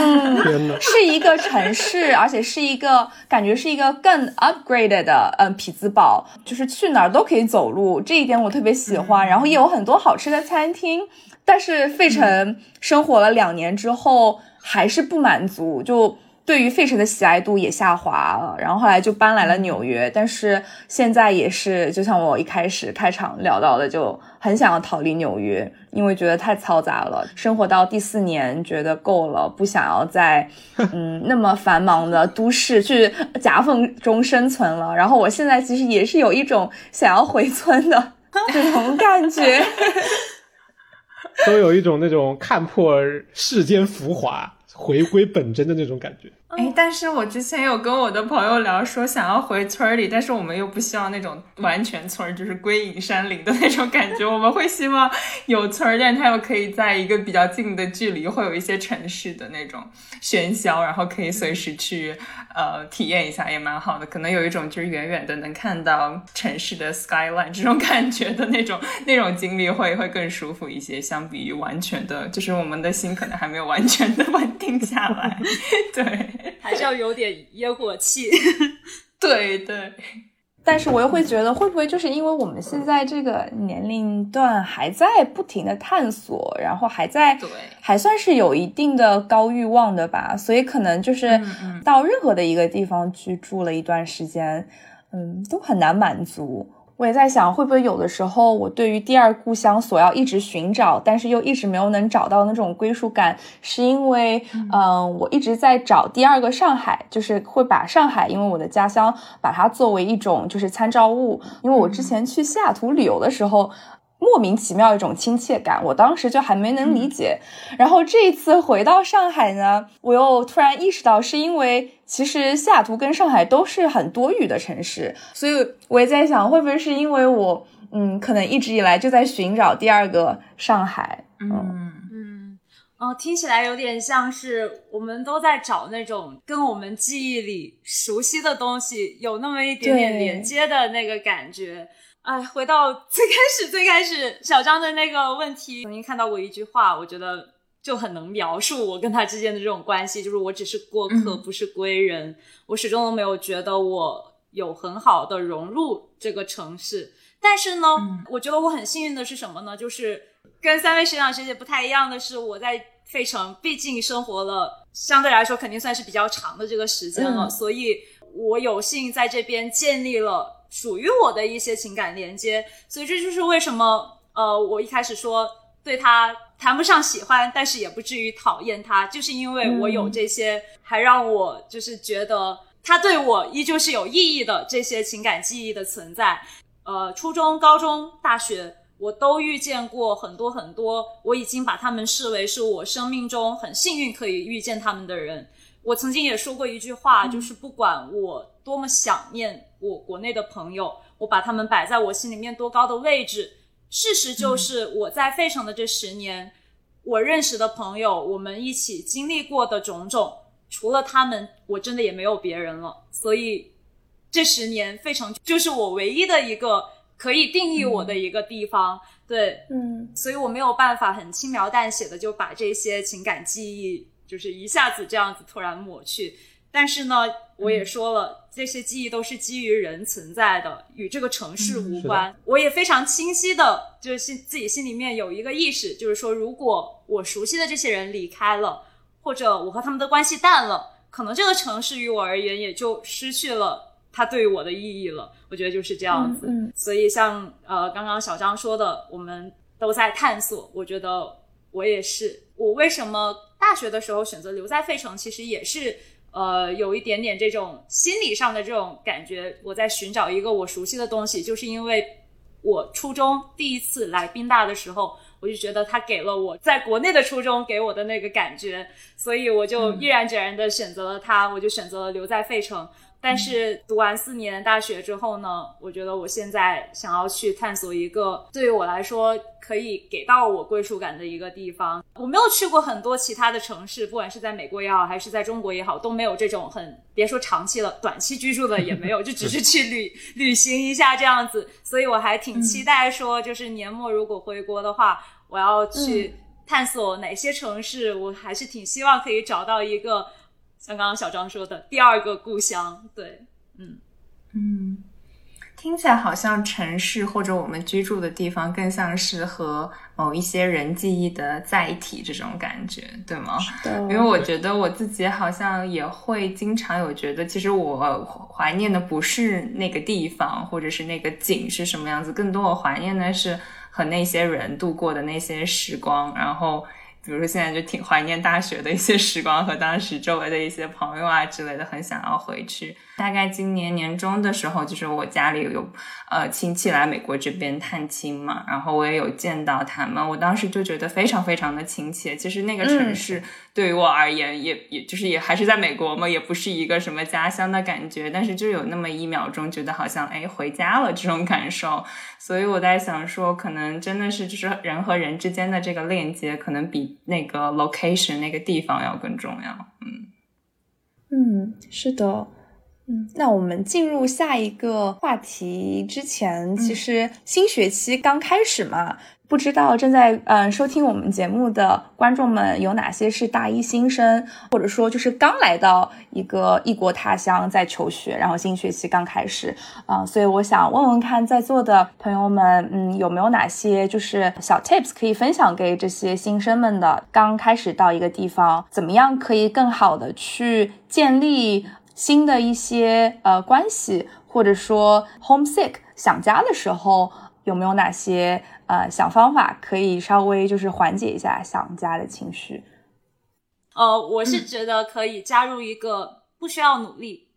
嗯，是一个城市，而且是一个感觉是一个更 upgraded 的嗯匹兹堡，就是去哪儿都可以走路，这一点我特别喜欢。然后也有很多好吃的餐厅，但是费城生活了两年之后还是不满足，就。对于费城的喜爱度也下滑了，然后后来就搬来了纽约，但是现在也是，就像我一开始开场聊到的，就很想要逃离纽约，因为觉得太嘈杂了。生活到第四年，觉得够了，不想要在 (laughs) 嗯那么繁忙的都市去 (laughs) 夹缝中生存了。然后我现在其实也是有一种想要回村的 (laughs) 这种感觉，都有一种那种看破世间浮华。回归本真的那种感觉。哎，但是我之前有跟我的朋友聊，说想要回村里，但是我们又不希望那种完全村，就是归隐山林的那种感觉。我们会希望有村，但它又可以在一个比较近的距离，会有一些城市的那种喧嚣，然后可以随时去呃体验一下，也蛮好的。可能有一种就是远远的能看到城市的 skyline 这种感觉的那种那种经历，会会更舒服一些，相比于完全的，就是我们的心可能还没有完全的稳定下来。(laughs) 对。还是要有点烟火气，(laughs) 对对。但是我又会觉得，会不会就是因为我们现在这个年龄段还在不停的探索，然后还在对，还算是有一定的高欲望的吧，所以可能就是到任何的一个地方去住了一段时间，嗯，都很难满足。我也在想，会不会有的时候，我对于第二故乡所要一直寻找，但是又一直没有能找到那种归属感，是因为，嗯，我一直在找第二个上海，就是会把上海，因为我的家乡，把它作为一种就是参照物，因为我之前去西雅图旅游的时候。莫名其妙一种亲切感，我当时就还没能理解。然后这一次回到上海呢，我又突然意识到，是因为其实西雅图跟上海都是很多雨的城市，所以我也在想，会不会是因为我，嗯，可能一直以来就在寻找第二个上海。嗯嗯哦，听起来有点像是我们都在找那种跟我们记忆里熟悉的东西有那么一点点连接的那个感觉。哎，回到最开始，最开始小张的那个问题，曾经看到过一句话，我觉得就很能描述我跟他之间的这种关系，就是我只是过客，不是归人。我始终都没有觉得我有很好的融入这个城市。但是呢，我觉得我很幸运的是什么呢？就是跟三位学长学姐不太一样的是，我在费城毕竟生活了相对来说肯定算是比较长的这个时间了，所以我有幸在这边建立了。属于我的一些情感连接，所以这就是为什么，呃，我一开始说对他谈不上喜欢，但是也不至于讨厌他，就是因为我有这些，还让我就是觉得他对我依旧是有意义的这些情感记忆的存在。呃，初中、高中、大学，我都遇见过很多很多，我已经把他们视为是我生命中很幸运可以遇见他们的人。我曾经也说过一句话，就是不管我多么想念我国内的朋友，我把他们摆在我心里面多高的位置，事实就是我在费城的这十年，我认识的朋友，我们一起经历过的种种，除了他们，我真的也没有别人了。所以这十年，费城就是我唯一的一个可以定义我的一个地方。对，嗯，所以我没有办法很轻描淡写的就把这些情感记忆。就是一下子这样子突然抹去，但是呢，我也说了，这些记忆都是基于人存在的，与这个城市无关。我也非常清晰的，就是心自己心里面有一个意识，就是说，如果我熟悉的这些人离开了，或者我和他们的关系淡了，可能这个城市于我而言也就失去了它对于我的意义了。我觉得就是这样子。所以像呃刚刚小张说的，我们都在探索。我觉得我也是。我为什么？大学的时候选择留在费城，其实也是，呃，有一点点这种心理上的这种感觉。我在寻找一个我熟悉的东西，就是因为我初中第一次来宾大的时候，我就觉得他给了我在国内的初中给我的那个感觉，所以我就毅然决然的选择了他，我就选择了留在费城。但是读完四年大学之后呢，我觉得我现在想要去探索一个对于我来说可以给到我归属感的一个地方。我没有去过很多其他的城市，不管是在美国也好，还是在中国也好，都没有这种很别说长期了，短期居住的也没有，就只是去旅旅行一下这样子。所以我还挺期待说，就是年末如果回国的话，我要去探索哪些城市。我还是挺希望可以找到一个。像刚刚小张说的，第二个故乡，对，嗯嗯，听起来好像城市或者我们居住的地方更像是和某一些人记忆的载体这种感觉，对吗？对，因为我觉得我自己好像也会经常有觉得，其实我怀念的不是那个地方或者是那个景是什么样子，更多我怀念的是和那些人度过的那些时光，然后。比如说现在就挺怀念大学的一些时光和当时周围的一些朋友啊之类的，很想要回去。大概今年年中的时候，就是我家里有呃亲戚来美国这边探亲嘛，然后我也有见到他们，我当时就觉得非常非常的亲切。其实那个城市对于我而言，也也就是也还是在美国嘛，也不是一个什么家乡的感觉，但是就有那么一秒钟觉得好像哎回家了这种感受。所以我在想说，可能真的是就是人和人之间的这个链接，可能比那个 location 那个地方要更重要。嗯嗯，是的。嗯，那我们进入下一个话题之前，其实新学期刚开始嘛，不知道正在嗯收听我们节目的观众们有哪些是大一新生，或者说就是刚来到一个异国他乡在求学，然后新学期刚开始啊，所以我想问问看在座的朋友们，嗯，有没有哪些就是小 tips 可以分享给这些新生们的？刚开始到一个地方，怎么样可以更好的去建立？新的一些呃关系，或者说 homesick 想家的时候，有没有哪些呃小方法可以稍微就是缓解一下想家的情绪？呃，我是觉得可以加入一个不需要努力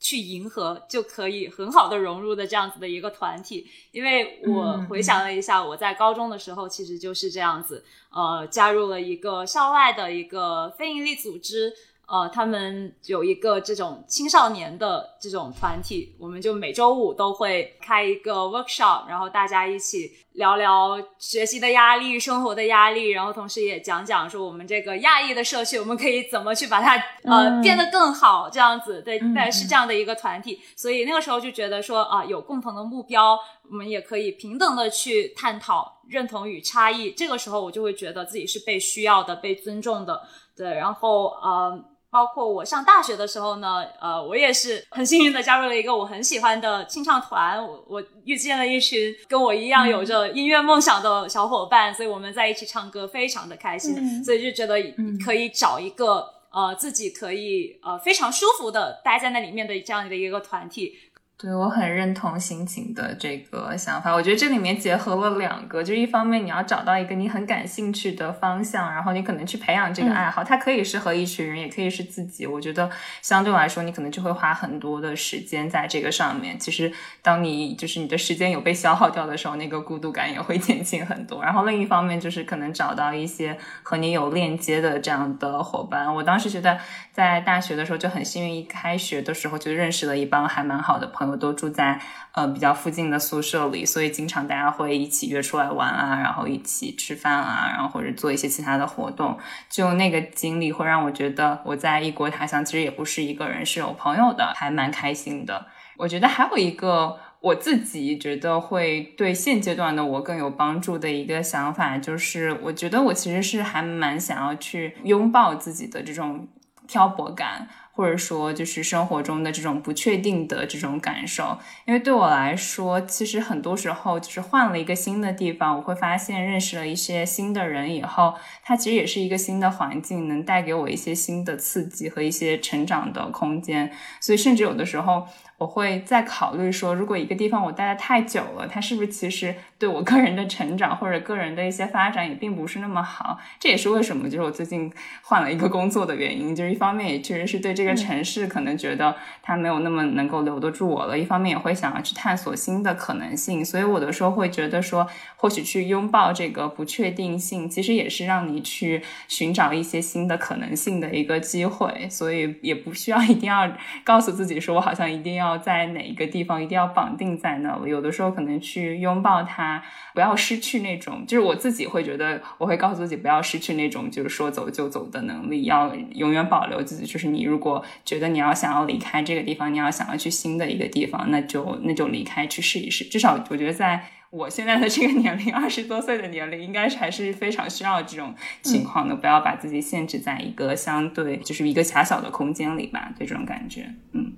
去迎合就可以很好的融入的这样子的一个团体，因为我回想了一下，我在高中的时候其实就是这样子，呃，加入了一个校外的一个非营利组织。呃，他们有一个这种青少年的这种团体，我们就每周五都会开一个 workshop，然后大家一起聊聊学习的压力、生活的压力，然后同时也讲讲说我们这个亚裔的社区，我们可以怎么去把它呃变得更好，这样子对，对，是这样的一个团体。所以那个时候就觉得说啊，有共同的目标，我们也可以平等的去探讨认同与差异。这个时候我就会觉得自己是被需要的、被尊重的，对，然后呃。包括我上大学的时候呢，呃，我也是很幸运的加入了一个我很喜欢的清唱团，我我遇见了一群跟我一样有着音乐梦想的小伙伴，所以我们在一起唱歌非常的开心，所以就觉得可以找一个呃自己可以呃非常舒服的待在那里面的这样的一个团体。对我很认同心情的这个想法，我觉得这里面结合了两个，就是一方面你要找到一个你很感兴趣的方向，然后你可能去培养这个爱好，它可以是和一群人，也可以是自己。我觉得相对来说，你可能就会花很多的时间在这个上面。其实当你就是你的时间有被消耗掉的时候，那个孤独感也会减轻很多。然后另一方面就是可能找到一些和你有链接的这样的伙伴。我当时觉得在大学的时候就很幸运，一开学的时候就认识了一帮还蛮好的朋友。我都住在呃比较附近的宿舍里，所以经常大家会一起约出来玩啊，然后一起吃饭啊，然后或者做一些其他的活动。就那个经历会让我觉得我在异国他乡其实也不是一个人，是有朋友的，还蛮开心的。我觉得还有一个我自己觉得会对现阶段的我更有帮助的一个想法，就是我觉得我其实是还蛮想要去拥抱自己的这种漂泊感。或者说，就是生活中的这种不确定的这种感受，因为对我来说，其实很多时候就是换了一个新的地方，我会发现认识了一些新的人以后，它其实也是一个新的环境，能带给我一些新的刺激和一些成长的空间。所以，甚至有的时候。我会再考虑说，如果一个地方我待的太久了，它是不是其实对我个人的成长或者个人的一些发展也并不是那么好。这也是为什么就是我最近换了一个工作的原因，就是一方面也确实是对这个城市可能觉得它没有那么能够留得住我了，一方面也会想要去探索新的可能性。所以我的时候会觉得说，或许去拥抱这个不确定性，其实也是让你去寻找一些新的可能性的一个机会。所以也不需要一定要告诉自己说我好像一定要。要在哪一个地方一定要绑定在那了？有的时候可能去拥抱它，不要失去那种。就是我自己会觉得，我会告诉自己不要失去那种就是说走就走的能力，要永远保留自己。就是你如果觉得你要想要离开这个地方，你要想要去新的一个地方，那就那就离开去试一试。至少我觉得在我现在的这个年龄，二十多岁的年龄，应该是还是非常需要这种情况的。不要把自己限制在一个相对就是一个狭小的空间里吧。对这种感觉，嗯。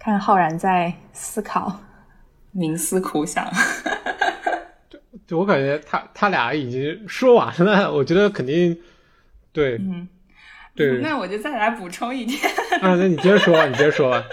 看浩然在思考，冥思苦想。(laughs) 就就我感觉他他俩已经说完了，我觉得肯定对，嗯，对。那我就再来补充一点。啊，那你接着说，你接着说吧。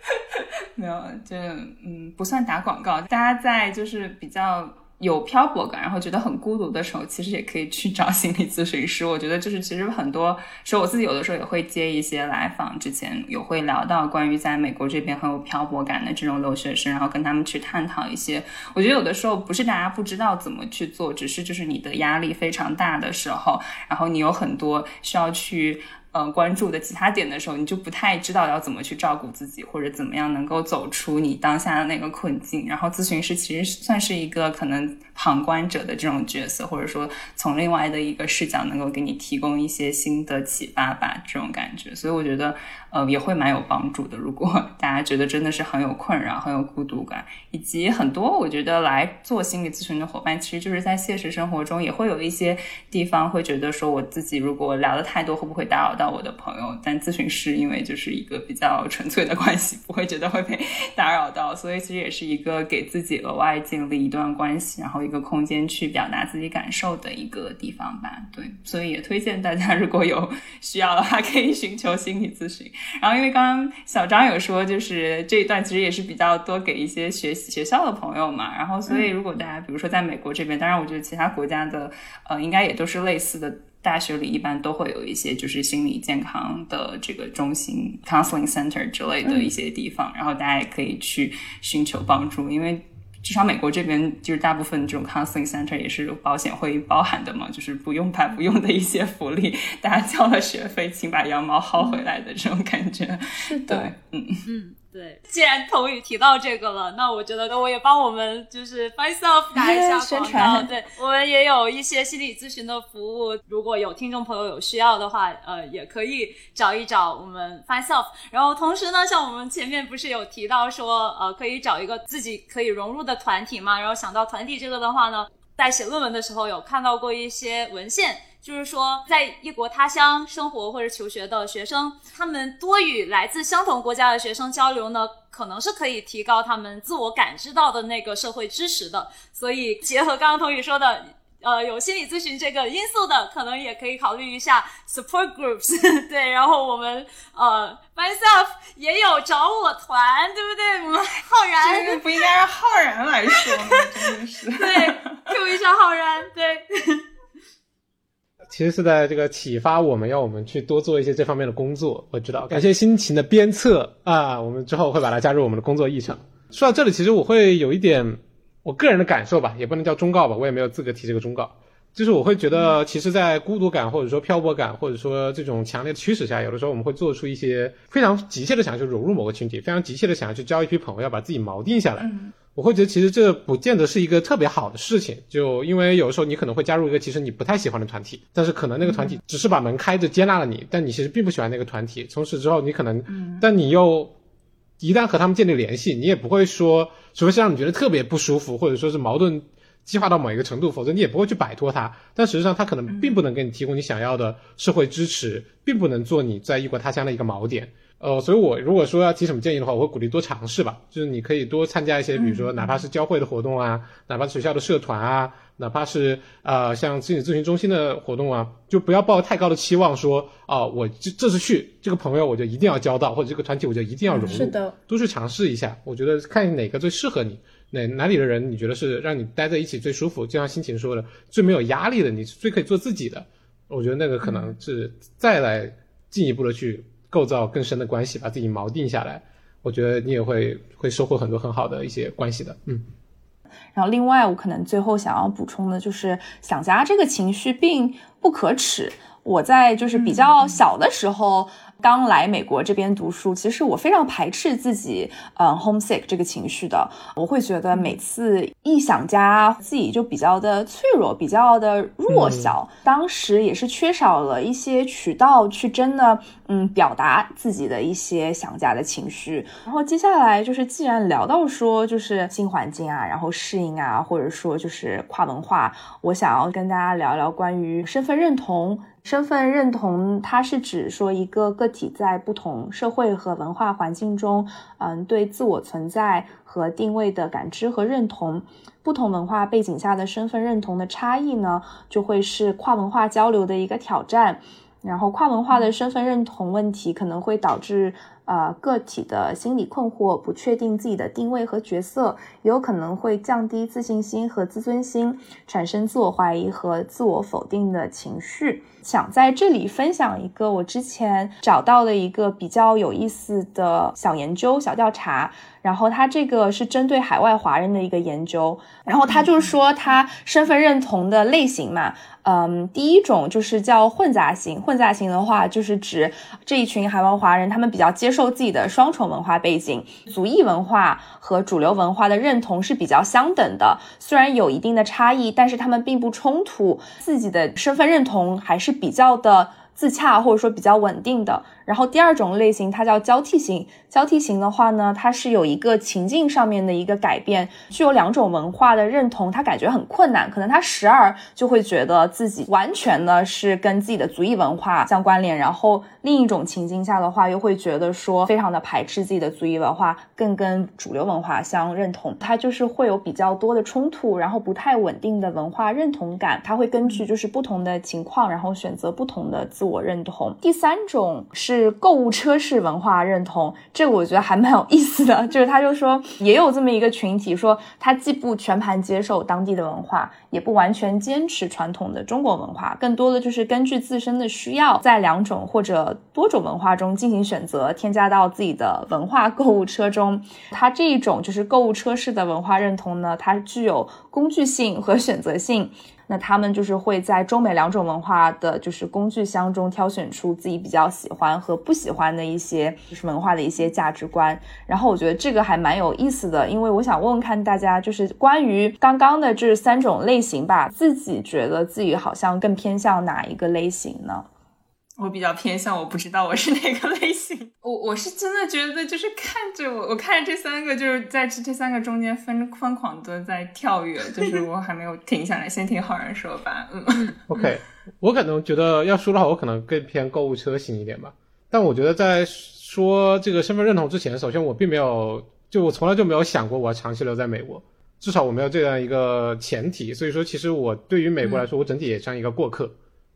(laughs) 没有，就嗯，不算打广告。大家在就是比较。有漂泊感，然后觉得很孤独的时候，其实也可以去找心理咨询师。我觉得就是其实很多时候，我自己有的时候也会接一些来访，之前有会聊到关于在美国这边很有漂泊感的这种留学生，然后跟他们去探讨一些。我觉得有的时候不是大家不知道怎么去做，只是就是你的压力非常大的时候，然后你有很多需要去。呃，关注的其他点的时候，你就不太知道要怎么去照顾自己，或者怎么样能够走出你当下的那个困境。然后，咨询师其实算是一个可能旁观者的这种角色，或者说从另外的一个视角，能够给你提供一些新的启发吧，这种感觉。所以，我觉得。呃，也会蛮有帮助的。如果 (laughs) 大家觉得真的是很有困扰、很有孤独感，以及很多我觉得来做心理咨询的伙伴，其实就是在现实生活中也会有一些地方会觉得说，我自己如果聊的太多，会不会打扰到我的朋友？但咨询师因为就是一个比较纯粹的关系，不会觉得会被 (laughs) 打扰到，所以其实也是一个给自己额外建立一段关系，然后一个空间去表达自己感受的一个地方吧。对，所以也推荐大家如果有 (laughs) 需要的话，可以寻求心理咨询。然后，因为刚刚小张有说，就是这一段其实也是比较多给一些学学校的朋友嘛。然后，所以如果大家比如说在美国这边，当然我觉得其他国家的呃，应该也都是类似的，大学里一般都会有一些就是心理健康的这个中心 （counseling center） 之类的一些地方，然后大家也可以去寻求帮助，因为。至少美国这边就是大部分这种 counseling center 也是保险会包含的嘛，就是不用白不用的一些福利，(laughs) 大家交了学费，请把羊毛薅回来的这种感觉。是的，嗯嗯。对，既然童宇提到这个了，那我觉得我也帮我们就是 myself 打一下广告。对，我们也有一些心理咨询的服务，如果有听众朋友有需要的话，呃，也可以找一找我们 myself。然后同时呢，像我们前面不是有提到说，呃，可以找一个自己可以融入的团体嘛？然后想到团体这个的话呢，在写论文的时候有看到过一些文献。就是说，在异国他乡生活或者求学的学生，他们多与来自相同国家的学生交流呢，可能是可以提高他们自我感知到的那个社会知识的。所以，结合刚刚童宇说的，呃，有心理咨询这个因素的，可能也可以考虑一下 support groups。(laughs) 对，然后我们呃，myself 也有找我团，对不对？我 (laughs) 们浩然，这个不应该让浩然来说吗？真的是，(laughs) 对，Q 一下浩然，对。其实是在这个启发我们要我们去多做一些这方面的工作。我知道，感谢辛勤的鞭策啊，我们之后会把它加入我们的工作议程。说到这里，其实我会有一点我个人的感受吧，也不能叫忠告吧，我也没有资格提这个忠告。就是我会觉得，其实，在孤独感或者说漂泊感或者说这种强烈的驱使下，有的时候我们会做出一些非常急切的想要去融入某个群体，非常急切的想要去交一批朋友，要把自己锚定下来。我会觉得其实这不见得是一个特别好的事情，就因为有的时候你可能会加入一个其实你不太喜欢的团体，但是可能那个团体只是把门开着接纳了你，但你其实并不喜欢那个团体。从此之后，你可能，但你又一旦和他们建立联系，你也不会说，除非是让你觉得特别不舒服，或者说是矛盾激化到某一个程度，否则你也不会去摆脱他。但实际上，他可能并不能给你提供你想要的社会支持，并不能做你在异国他乡的一个锚点。呃，所以我如果说要提什么建议的话，我会鼓励多尝试吧，就是你可以多参加一些，比如说哪怕是教会的活动啊，哪怕学校的社团啊，哪怕是呃像心理咨询中心的活动啊，就不要抱太高的期望，说啊，我这这次去这个朋友我就一定要交到，或者这个团体我就一定要融入，是的，多去尝试一下，我觉得看哪个最适合你，哪哪里的人你觉得是让你待在一起最舒服，就像心情说的，最没有压力的，你最可以做自己的，我觉得那个可能是再来进一步的去。构造更深的关系，把自己锚定下来，我觉得你也会会收获很多很好的一些关系的，嗯。然后另外，我可能最后想要补充的就是，想家这个情绪并不可耻。我在就是比较小的时候。刚来美国这边读书，其实我非常排斥自己，嗯，homesick 这个情绪的。我会觉得每次一想家，自己就比较的脆弱，比较的弱小。当时也是缺少了一些渠道去真的，嗯，表达自己的一些想家的情绪。然后接下来就是，既然聊到说就是新环境啊，然后适应啊，或者说就是跨文化，我想要跟大家聊聊关于身份认同。身份认同，它是指说一个个体在不同社会和文化环境中，嗯，对自我存在和定位的感知和认同。不同文化背景下的身份认同的差异呢，就会是跨文化交流的一个挑战。然后，跨文化的身份认同问题可能会导致。呃，个体的心理困惑，不确定自己的定位和角色，也有可能会降低自信心和自尊心，产生自我怀疑和自我否定的情绪。想在这里分享一个我之前找到的一个比较有意思的小研究、小调查。然后他这个是针对海外华人的一个研究，然后他就是说他身份认同的类型嘛，嗯，第一种就是叫混杂型，混杂型的话就是指这一群海外华人，他们比较接受自己的双重文化背景，族裔文化和主流文化的认同是比较相等的，虽然有一定的差异，但是他们并不冲突，自己的身份认同还是比较的自洽，或者说比较稳定的。然后第二种类型，它叫交替型。交替型的话呢，它是有一个情境上面的一个改变，具有两种文化的认同，他感觉很困难。可能他时而就会觉得自己完全呢是跟自己的族裔文化相关联，然后另一种情境下的话，又会觉得说非常的排斥自己的族裔文化，更跟主流文化相认同。他就是会有比较多的冲突，然后不太稳定的文化认同感。他会根据就是不同的情况，然后选择不同的自我认同。第三种是。购物车式文化认同，这个我觉得还蛮有意思的。就是他就说，也有这么一个群体，说他既不全盘接受当地的文化，也不完全坚持传统的中国文化，更多的就是根据自身的需要，在两种或者多种文化中进行选择，添加到自己的文化购物车中。他这一种就是购物车式的文化认同呢，它具有工具性和选择性。那他们就是会在中美两种文化的就是工具箱中挑选出自己比较喜欢和不喜欢的一些就是文化的一些价值观，然后我觉得这个还蛮有意思的，因为我想问问看大家，就是关于刚刚的这三种类型吧，自己觉得自己好像更偏向哪一个类型呢？我比较偏向，我不知道我是哪个类型。(laughs) 我我是真的觉得，就是看着我，我看着这三个，就是在这这三个中间疯疯狂的在跳跃，就是我还没有停下来。先听浩然说吧。嗯。OK，我可能觉得要说的话，我可能更偏购物车型一点吧。但我觉得在说这个身份认同之前，首先我并没有，就我从来就没有想过我要长期留在美国，至少我没有这样一个前提。所以说，其实我对于美国来说，我整体也像一个过客。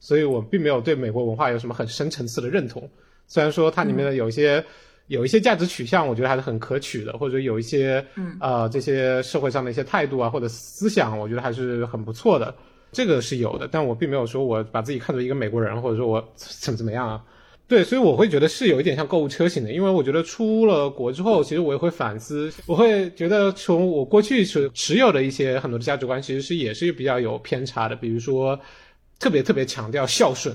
所以我并没有对美国文化有什么很深层次的认同，虽然说它里面的有一些有一些价值取向，我觉得还是很可取的，或者有一些呃这些社会上的一些态度啊或者思想，我觉得还是很不错的，这个是有的。但我并没有说我把自己看作一个美国人，或者说我怎么怎么样啊？对，所以我会觉得是有一点像购物车型的，因为我觉得出了国之后，其实我也会反思，我会觉得从我过去持持有的一些很多的价值观，其实是也是比较有偏差的，比如说。特别特别强调孝顺，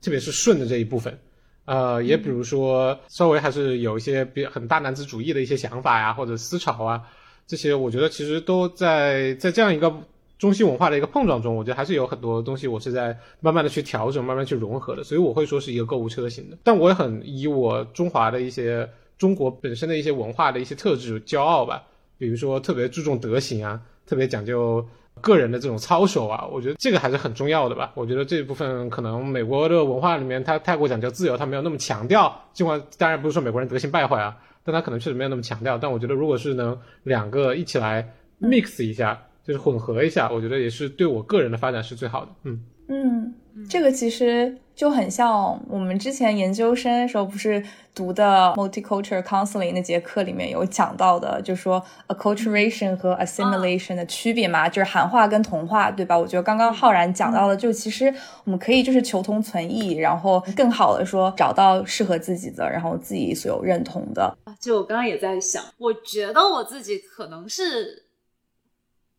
特别是顺的这一部分，呃，也比如说稍微还是有一些比很大男子主义的一些想法呀，或者思潮啊，这些我觉得其实都在在这样一个中西文化的一个碰撞中，我觉得还是有很多东西我是在慢慢的去调整，慢慢去融合的，所以我会说是一个购物车型的，但我也很以我中华的一些中国本身的一些文化的一些特质骄傲吧，比如说特别注重德行啊，特别讲究。个人的这种操守啊，我觉得这个还是很重要的吧。我觉得这一部分可能美国的文化里面，它太过讲究自由，它没有那么强调。尽管当然不是说美国人德行败坏啊，但他可能确实没有那么强调。但我觉得如果是能两个一起来 mix 一下，就是混合一下，我觉得也是对我个人的发展是最好的。嗯嗯，这个其实。就很像我们之前研究生的时候，不是读的 multicultural counseling 那节课里面有讲到的，就说 acculturation 和 assimilation 的区别嘛，就是喊话跟同化，对吧？我觉得刚刚浩然讲到的，就其实我们可以就是求同存异，然后更好的说找到适合自己的，然后自己所有认同的。就我刚刚也在想，我觉得我自己可能是。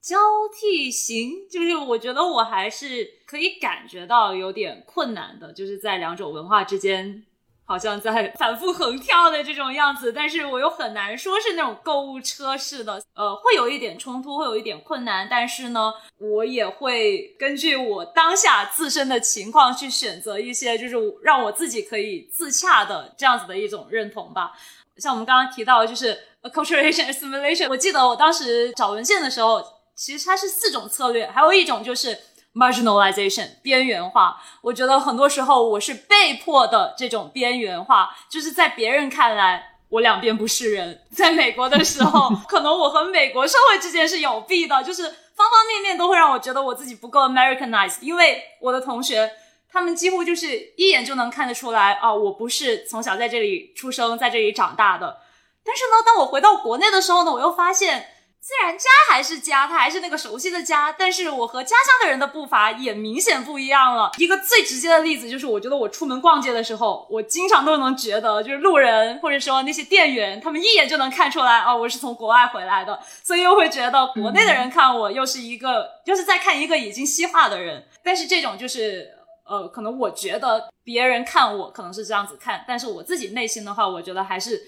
交替型，就是我觉得我还是可以感觉到有点困难的，就是在两种文化之间，好像在 (laughs) 反复横跳的这种样子，但是我又很难说是那种购物车式的，呃，会有一点冲突，会有一点困难，但是呢，我也会根据我当下自身的情况去选择一些，就是让我自己可以自洽的这样子的一种认同吧。像我们刚刚提到，就是 acculturation assimilation，我记得我当时找文献的时候。其实它是四种策略，还有一种就是 marginalization 边缘化。我觉得很多时候我是被迫的这种边缘化，就是在别人看来我两边不是人。在美国的时候，(laughs) 可能我和美国社会之间是有弊的，就是方方面面都会让我觉得我自己不够 Americanized。因为我的同学他们几乎就是一眼就能看得出来啊，我不是从小在这里出生，在这里长大的。但是呢，当我回到国内的时候呢，我又发现。虽然家还是家，它还是那个熟悉的家，但是我和家乡的人的步伐也明显不一样了。一个最直接的例子就是，我觉得我出门逛街的时候，我经常都能觉得，就是路人或者说那些店员，他们一眼就能看出来，哦，我是从国外回来的，所以又会觉得国内的人看我又是一个，就是在看一个已经西化的人。但是这种就是，呃，可能我觉得别人看我可能是这样子看，但是我自己内心的话，我觉得还是。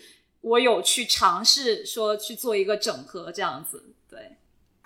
我有去尝试说去做一个整合，这样子。对，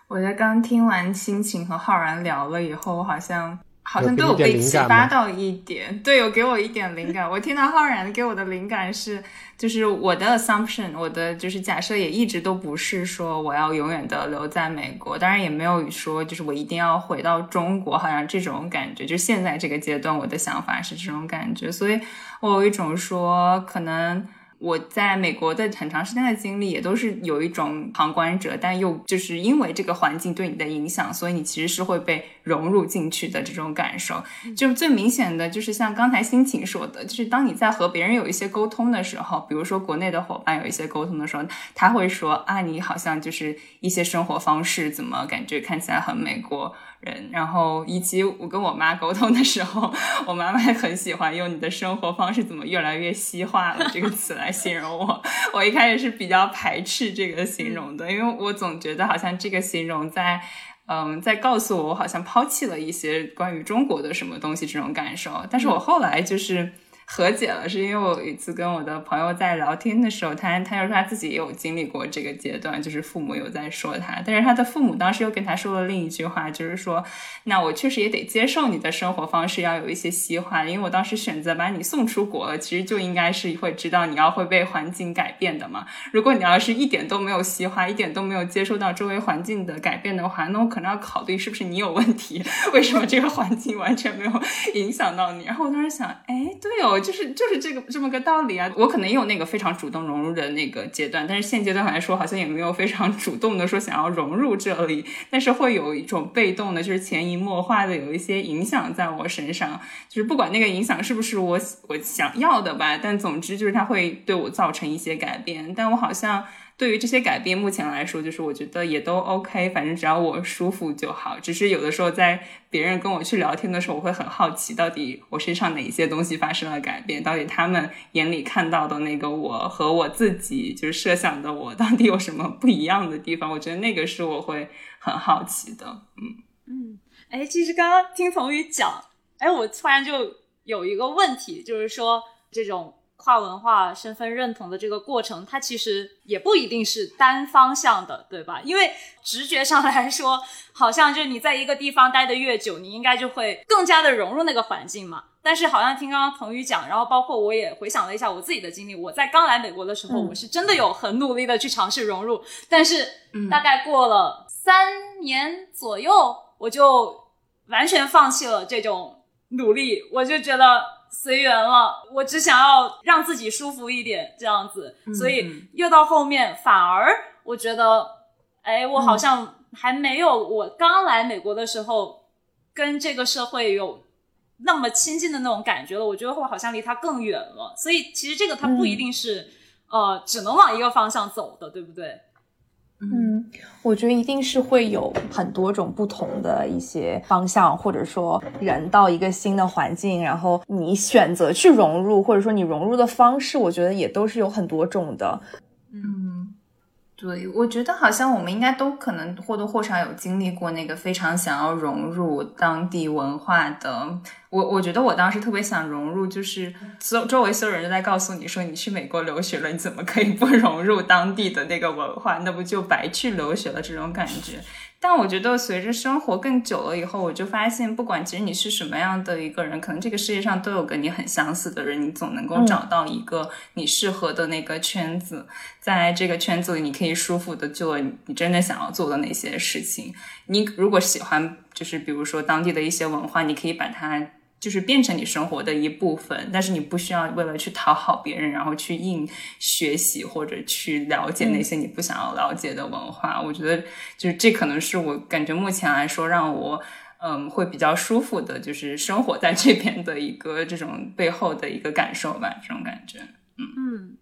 我在刚听完心情和浩然聊了以后，我好像好像都有被启发到一点，对，有给我一点灵感。我听到浩然给我的灵感是，就是我的 assumption，我的就是假设也一直都不是说我要永远的留在美国，当然也没有说就是我一定要回到中国，好像这种感觉，就现在这个阶段我的想法是这种感觉，所以我有一种说可能。我在美国的很长时间的经历，也都是有一种旁观者，但又就是因为这个环境对你的影响，所以你其实是会被融入进去的这种感受。就最明显的就是像刚才心情说的，就是当你在和别人有一些沟通的时候，比如说国内的伙伴有一些沟通的时候，他会说啊，你好像就是一些生活方式怎么感觉看起来很美国。人，然后以及我跟我妈沟通的时候，我妈妈很喜欢用“你的生活方式怎么越来越西化了”这个词来形容我。我一开始是比较排斥这个形容的，因为我总觉得好像这个形容在，嗯，在告诉我我好像抛弃了一些关于中国的什么东西这种感受。但是我后来就是。和解了，是因为我有一次跟我的朋友在聊天的时候，他他说他自己也有经历过这个阶段，就是父母有在说他，但是他的父母当时又跟他说了另一句话，就是说，那我确实也得接受你的生活方式要有一些西化，因为我当时选择把你送出国了，其实就应该是会知道你要会被环境改变的嘛。如果你要是一点都没有西化，一点都没有接受到周围环境的改变的话，那我可能要考虑是不是你有问题，(laughs) 为什么这个环境完全没有影响到你？然后我当时想，哎，对哦。我就是就是这个这么个道理啊！我可能也有那个非常主动融入的那个阶段，但是现阶段来说，好像也没有非常主动的说想要融入这里，但是会有一种被动的，就是潜移默化的有一些影响在我身上，就是不管那个影响是不是我我想要的吧，但总之就是它会对我造成一些改变，但我好像。对于这些改变，目前来说，就是我觉得也都 OK，反正只要我舒服就好。只是有的时候在别人跟我去聊天的时候，我会很好奇，到底我身上哪些东西发生了改变，到底他们眼里看到的那个我和我自己就是设想的我，到底有什么不一样的地方？我觉得那个是我会很好奇的。嗯嗯，哎，其实刚刚听童宇讲，哎，我突然就有一个问题，就是说这种。跨文化身份认同的这个过程，它其实也不一定是单方向的，对吧？因为直觉上来说，好像就是你在一个地方待的越久，你应该就会更加的融入那个环境嘛。但是好像听刚刚腾宇讲，然后包括我也回想了一下我自己的经历，我在刚来美国的时候，我是真的有很努力的去尝试融入，但是大概过了三年左右，我就完全放弃了这种努力，我就觉得随缘了，我只想要让自己舒服一点这样子，所以越到后面反而我觉得，哎，我好像还没有我刚来美国的时候跟这个社会有那么亲近的那种感觉了，我觉得我好像离它更远了，所以其实这个它不一定是、呃只能往一个方向走的，对不对？嗯，我觉得一定是会有很多种不同的一些方向，或者说人到一个新的环境，然后你选择去融入，或者说你融入的方式，我觉得也都是有很多种的。嗯，对，我觉得好像我们应该都可能或多或少有经历过那个非常想要融入当地文化的。我我觉得我当时特别想融入，就是所周围所有人都在告诉你说，你去美国留学了，你怎么可以不 (laughs) 融入当地的那个文化？那不就白去留学了？这种感觉。但我觉得随着生活更久了以后，我就发现，不管其实你是什么样的一个人，可能这个世界上都有跟你很相似的人，你总能够找到一个你适合的那个圈子，在这个圈子里，你可以舒服的做你真的想要做的那些事情。你如果喜欢，就是比如说当地的一些文化，你可以把它。就是变成你生活的一部分，但是你不需要为了去讨好别人，然后去硬学习或者去了解那些你不想要了解的文化。我觉得，就是这可能是我感觉目前来说让我嗯会比较舒服的，就是生活在这边的一个这种背后的一个感受吧，这种感觉。嗯，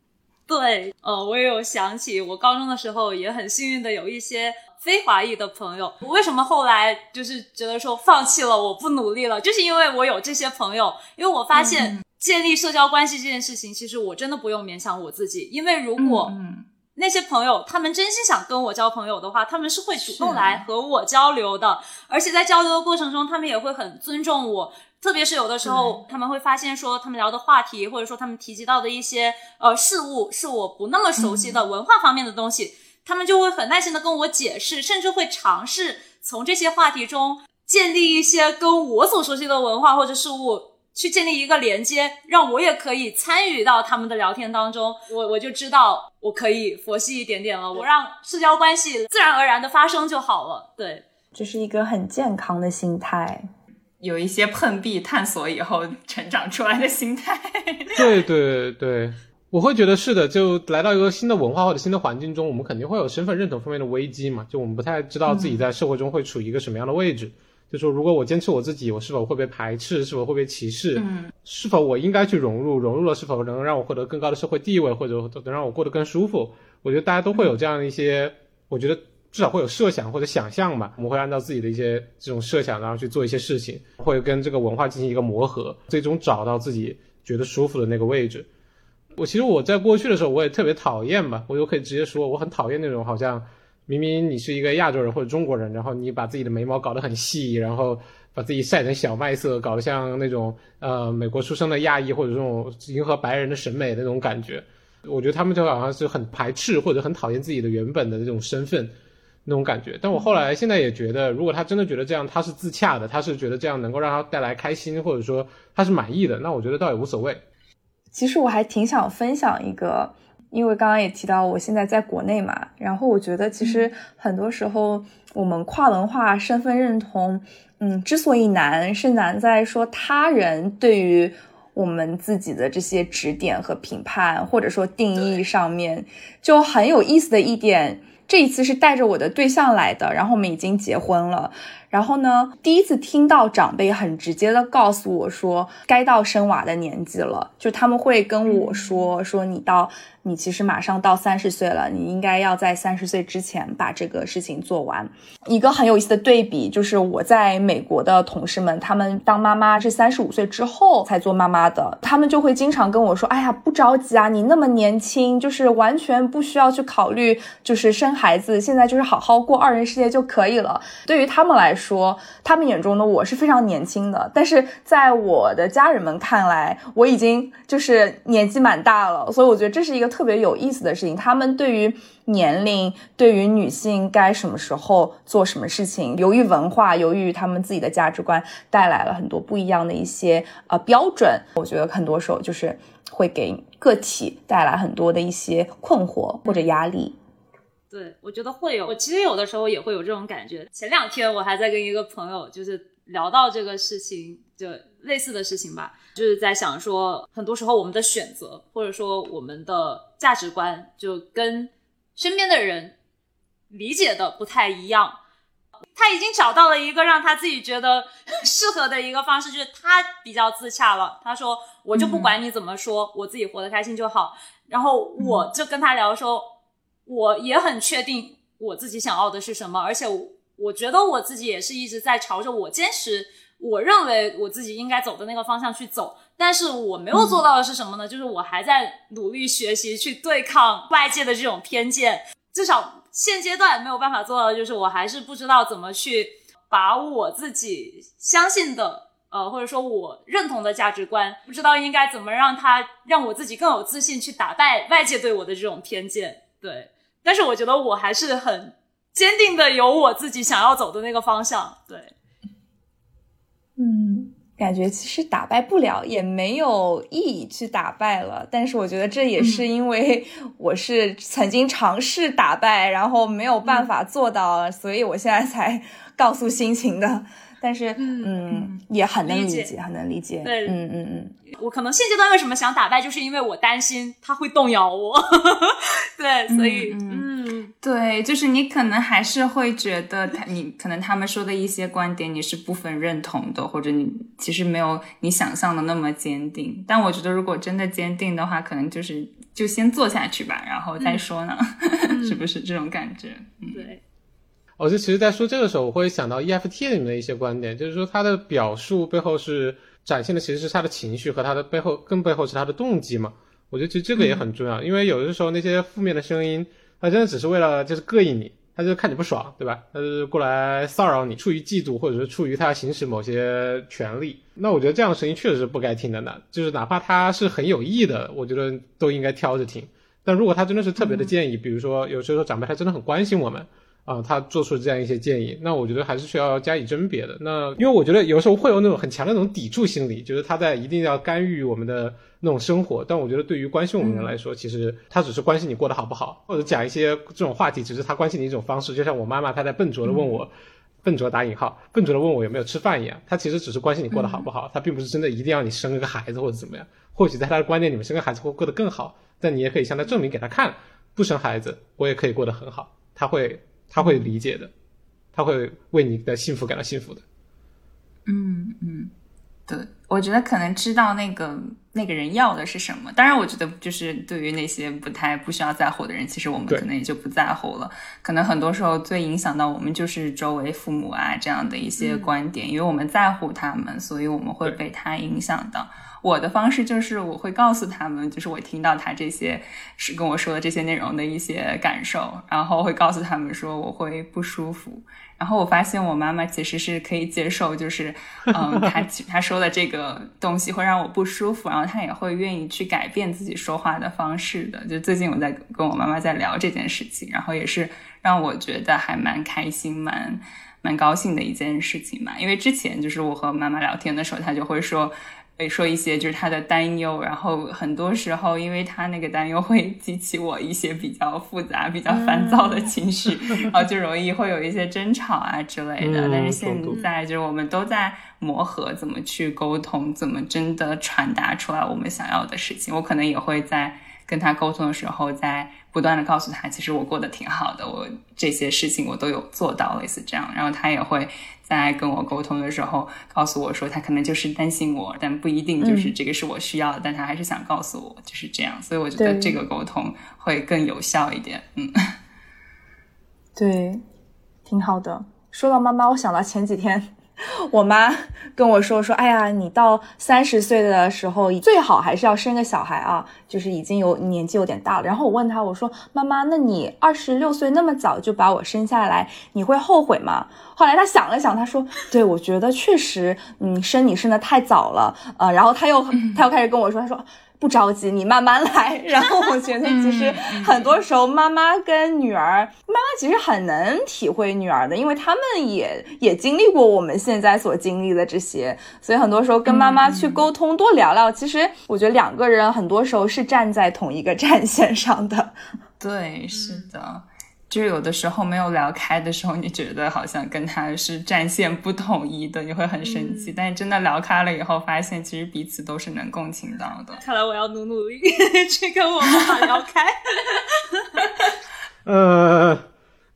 对，呃，我也有想起我高中的时候也很幸运的有一些非华裔的朋友。我为什么后来就是觉得说放弃了，我不努力了，就是因为我有这些朋友，因为我发现建立社交关系这件事情，其实我真的不用勉强我自己，因为如果嗯那些朋友他们真心想跟我交朋友的话，他们是会主动来和我交流的，而且在交流的过程中，他们也会很尊重我。特别是有的时候，他们会发现说，他们聊的话题，或者说他们提及到的一些呃事物，是我不那么熟悉的文化方面的东西，他们就会很耐心的跟我解释，甚至会尝试从这些话题中建立一些跟我所熟悉的文化或者事物。去建立一个连接，让我也可以参与到他们的聊天当中，我我就知道我可以佛系一点点了，我让社交关系自然而然的发生就好了。对，这是一个很健康的心态。有一些碰壁探索以后成长出来的心态。对 (laughs) 对对，我会觉得是的。就来到一个新的文化或者新的环境中，我们肯定会有身份认同方面的危机嘛。就我们不太知道自己在社会中会处于一个什么样的位置。就说如果我坚持我自己，我是否会被排斥？是否会被歧视？嗯，是否我应该去融入？融入了是否能让我获得更高的社会地位，或者能让我过得更舒服？我觉得大家都会有这样的一些，我觉得至少会有设想或者想象吧。我们会按照自己的一些这种设想，然后去做一些事情，会跟这个文化进行一个磨合，最终找到自己觉得舒服的那个位置。我其实我在过去的时候，我也特别讨厌吧，我就可以直接说，我很讨厌那种好像明明你是一个亚洲人或者中国人，然后你把自己的眉毛搞得很细，然后把自己晒成小麦色，搞得像那种呃美国出生的亚裔或者这种迎合白人的审美的那种感觉。我觉得他们就好像是很排斥或者很讨厌自己的原本的那种身份那种感觉。但我后来现在也觉得，如果他真的觉得这样他是自洽的，他是觉得这样能够让他带来开心，或者说他是满意的，那我觉得倒也无所谓。其实我还挺想分享一个，因为刚刚也提到我现在在国内嘛，然后我觉得其实很多时候我们跨文化身份认同，嗯，之所以难，是难在说他人对于我们自己的这些指点和评判，或者说定义上面，就很有意思的一点。这一次是带着我的对象来的，然后我们已经结婚了。然后呢，第一次听到长辈很直接的告诉我说，该到生娃的年纪了，就他们会跟我说，说你到你其实马上到三十岁了，你应该要在三十岁之前把这个事情做完。一个很有意思的对比就是我在美国的同事们，他们当妈妈是三十五岁之后才做妈妈的，他们就会经常跟我说，哎呀，不着急啊，你那么年轻，就是完全不需要去考虑就是生孩子，现在就是好好过二人世界就可以了。对于他们来说。说，他们眼中的我是非常年轻的，但是在我的家人们看来，我已经就是年纪蛮大了。所以我觉得这是一个特别有意思的事情。他们对于年龄，对于女性该什么时候做什么事情，由于文化，由于他们自己的价值观，带来了很多不一样的一些呃标准。我觉得很多时候就是会给个体带来很多的一些困惑或者压力。对，我觉得会有。我其实有的时候也会有这种感觉。前两天我还在跟一个朋友就是聊到这个事情，就类似的事情吧，就是在想说，很多时候我们的选择或者说我们的价值观，就跟身边的人理解的不太一样。他已经找到了一个让他自己觉得 (laughs) 适合的一个方式，就是他比较自洽了。他说：“我就不管你怎么说，我自己活得开心就好。”然后我就跟他聊说。我也很确定我自己想要的是什么，而且我我觉得我自己也是一直在朝着我坚持我认为我自己应该走的那个方向去走。但是我没有做到的是什么呢？就是我还在努力学习去对抗外界的这种偏见。至少现阶段没有办法做到的就是，我还是不知道怎么去把我自己相信的呃，或者说我认同的价值观，不知道应该怎么让它让我自己更有自信去打败外界对我的这种偏见。对。但是我觉得我还是很坚定的，有我自己想要走的那个方向。对，嗯，感觉其实打败不了，也没有意义去打败了。但是我觉得这也是因为我是曾经尝试打败，然后没有办法做到，所以我现在才告诉心情的。但是，嗯，也很能理解，很能理解。对，嗯嗯嗯。我可能现阶段为什么想打败，就是因为我担心他会动摇我。(laughs) 对，所以，嗯，对，就是你可能还是会觉得他，你可能他们说的一些观点你是部分认同的，或者你其实没有你想象的那么坚定。但我觉得，如果真的坚定的话，可能就是就先做下去吧，然后再说呢，(laughs) 是不是这种感觉？对。我就其实，在说这个时候，我会想到 EFT 里面的一些观点，就是说他的表述背后是展现的，其实是他的情绪和他的背后，更背后是他的动机嘛。我觉得其实这个也很重要，因为有的时候那些负面的声音，他真的只是为了就是膈应你，他就看你不爽，对吧？他是过来骚扰你，出于嫉妒或者是出于他行使某些权利。那我觉得这样的声音确实是不该听的呢，就是哪怕他是很有意的，我觉得都应该挑着听。但如果他真的是特别的建议，比如说有时候长辈他真的很关心我们。啊，他做出这样一些建议，那我觉得还是需要加以甄别的。那因为我觉得有时候会有那种很强的那种抵触心理，就是他在一定要干预我们的那种生活。但我觉得对于关心我们的人来说，其实他只是关心你过得好不好，或者讲一些这种话题，只是他关心你一种方式。就像我妈妈，她在笨拙的问我，笨拙打引号，笨拙的问我有没有吃饭一样。他其实只是关心你过得好不好，他并不是真的一定要你生一个孩子或者怎么样。或许在他的观念里面，生个孩子会过得更好，但你也可以向他证明给他看，不生孩子我也可以过得很好。他会。他会理解的，他会为你的幸福感到幸福的。嗯嗯，对，我觉得可能知道那个那个人要的是什么。当然，我觉得就是对于那些不太不需要在乎的人，其实我们可能也就不在乎了。可能很多时候最影响到我们就是周围父母啊这样的一些观点，因为我们在乎他们，所以我们会被他影响到。我的方式就是，我会告诉他们，就是我听到他这些是跟我说的这些内容的一些感受，然后会告诉他们说我会不舒服。然后我发现我妈妈其实是可以接受，就是嗯，她 (laughs) 她说的这个东西会让我不舒服，然后她也会愿意去改变自己说话的方式的。就最近我在跟我妈妈在聊这件事情，然后也是让我觉得还蛮开心、蛮蛮高兴的一件事情嘛。因为之前就是我和妈妈聊天的时候，她就会说。会说一些就是他的担忧，然后很多时候因为他那个担忧会激起我一些比较复杂、比较烦躁的情绪，(laughs) 然后就容易会有一些争吵啊之类的。但是现在就是我们都在磨合，怎么去沟通，怎么真的传达出来我们想要的事情。我可能也会在跟他沟通的时候，在不断的告诉他，其实我过得挺好的，我这些事情我都有做到，类似这样。然后他也会。在跟我沟通的时候，告诉我说他可能就是担心我，但不一定就是这个是我需要的，但他还是想告诉我就是这样，所以我觉得这个沟通会更有效一点。嗯，(laughs) 对，挺好的。说到妈妈，我想到前几天 (laughs) 我妈跟我说说，哎呀，你到三十岁的时候，最好还是要生个小孩啊，就是已经有年纪有点大了。然后我问她，我说妈妈，那你二十六岁那么早就把我生下来，你会后悔吗？后来她想了想，她说，对，我觉得确实，嗯，生你生的太早了，呃，然后她又 (laughs) 她又开始跟我说，她说。不着急，你慢慢来。然后我觉得，其实很多时候，妈妈跟女儿，妈妈其实很能体会女儿的，因为他们也也经历过我们现在所经历的这些，所以很多时候跟妈妈去沟通，多聊聊。其实我觉得两个人很多时候是站在同一个战线上的。(laughs) 对，是的。就有的时候没有聊开的时候，你觉得好像跟他是战线不统一的，你会很生气。但是真的聊开了以后，发现其实彼此都是能共情到的。看来我要努努力 (laughs) 去跟我妈妈聊开。(laughs) 呃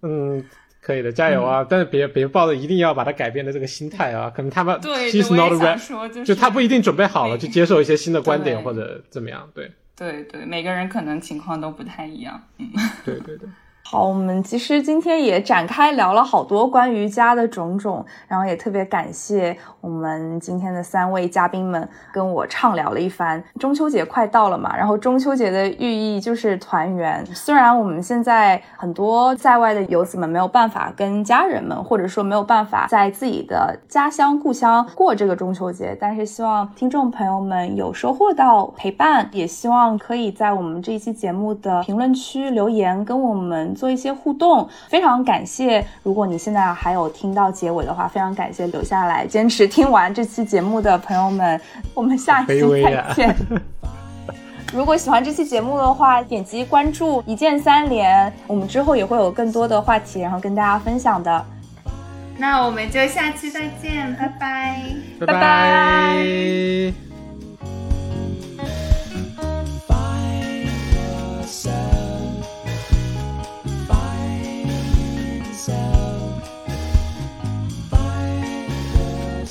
嗯，可以的，加油啊！但是别别抱着一定要把它改变的这个心态啊，可能他们对，其实 not ready，就他不一定准备好了去接受一些新的观点或者怎么样。对对对，每个人可能情况都不太一样。嗯，对对对。好，我们其实今天也展开聊了好多关于家的种种，然后也特别感谢我们今天的三位嘉宾们跟我畅聊了一番。中秋节快到了嘛，然后中秋节的寓意就是团圆。虽然我们现在很多在外的游子们没有办法跟家人们，或者说没有办法在自己的家乡故乡过这个中秋节，但是希望听众朋友们有收获到陪伴，也希望可以在我们这一期节目的评论区留言跟我们。做一些互动，非常感谢。如果你现在还有听到结尾的话，非常感谢留下来坚持听完这期节目的朋友们。我们下一期再见。(laughs) 如果喜欢这期节目的话，点击关注，一键三连。我们之后也会有更多的话题，然后跟大家分享的。那我们就下期再见，拜拜，拜拜。sound by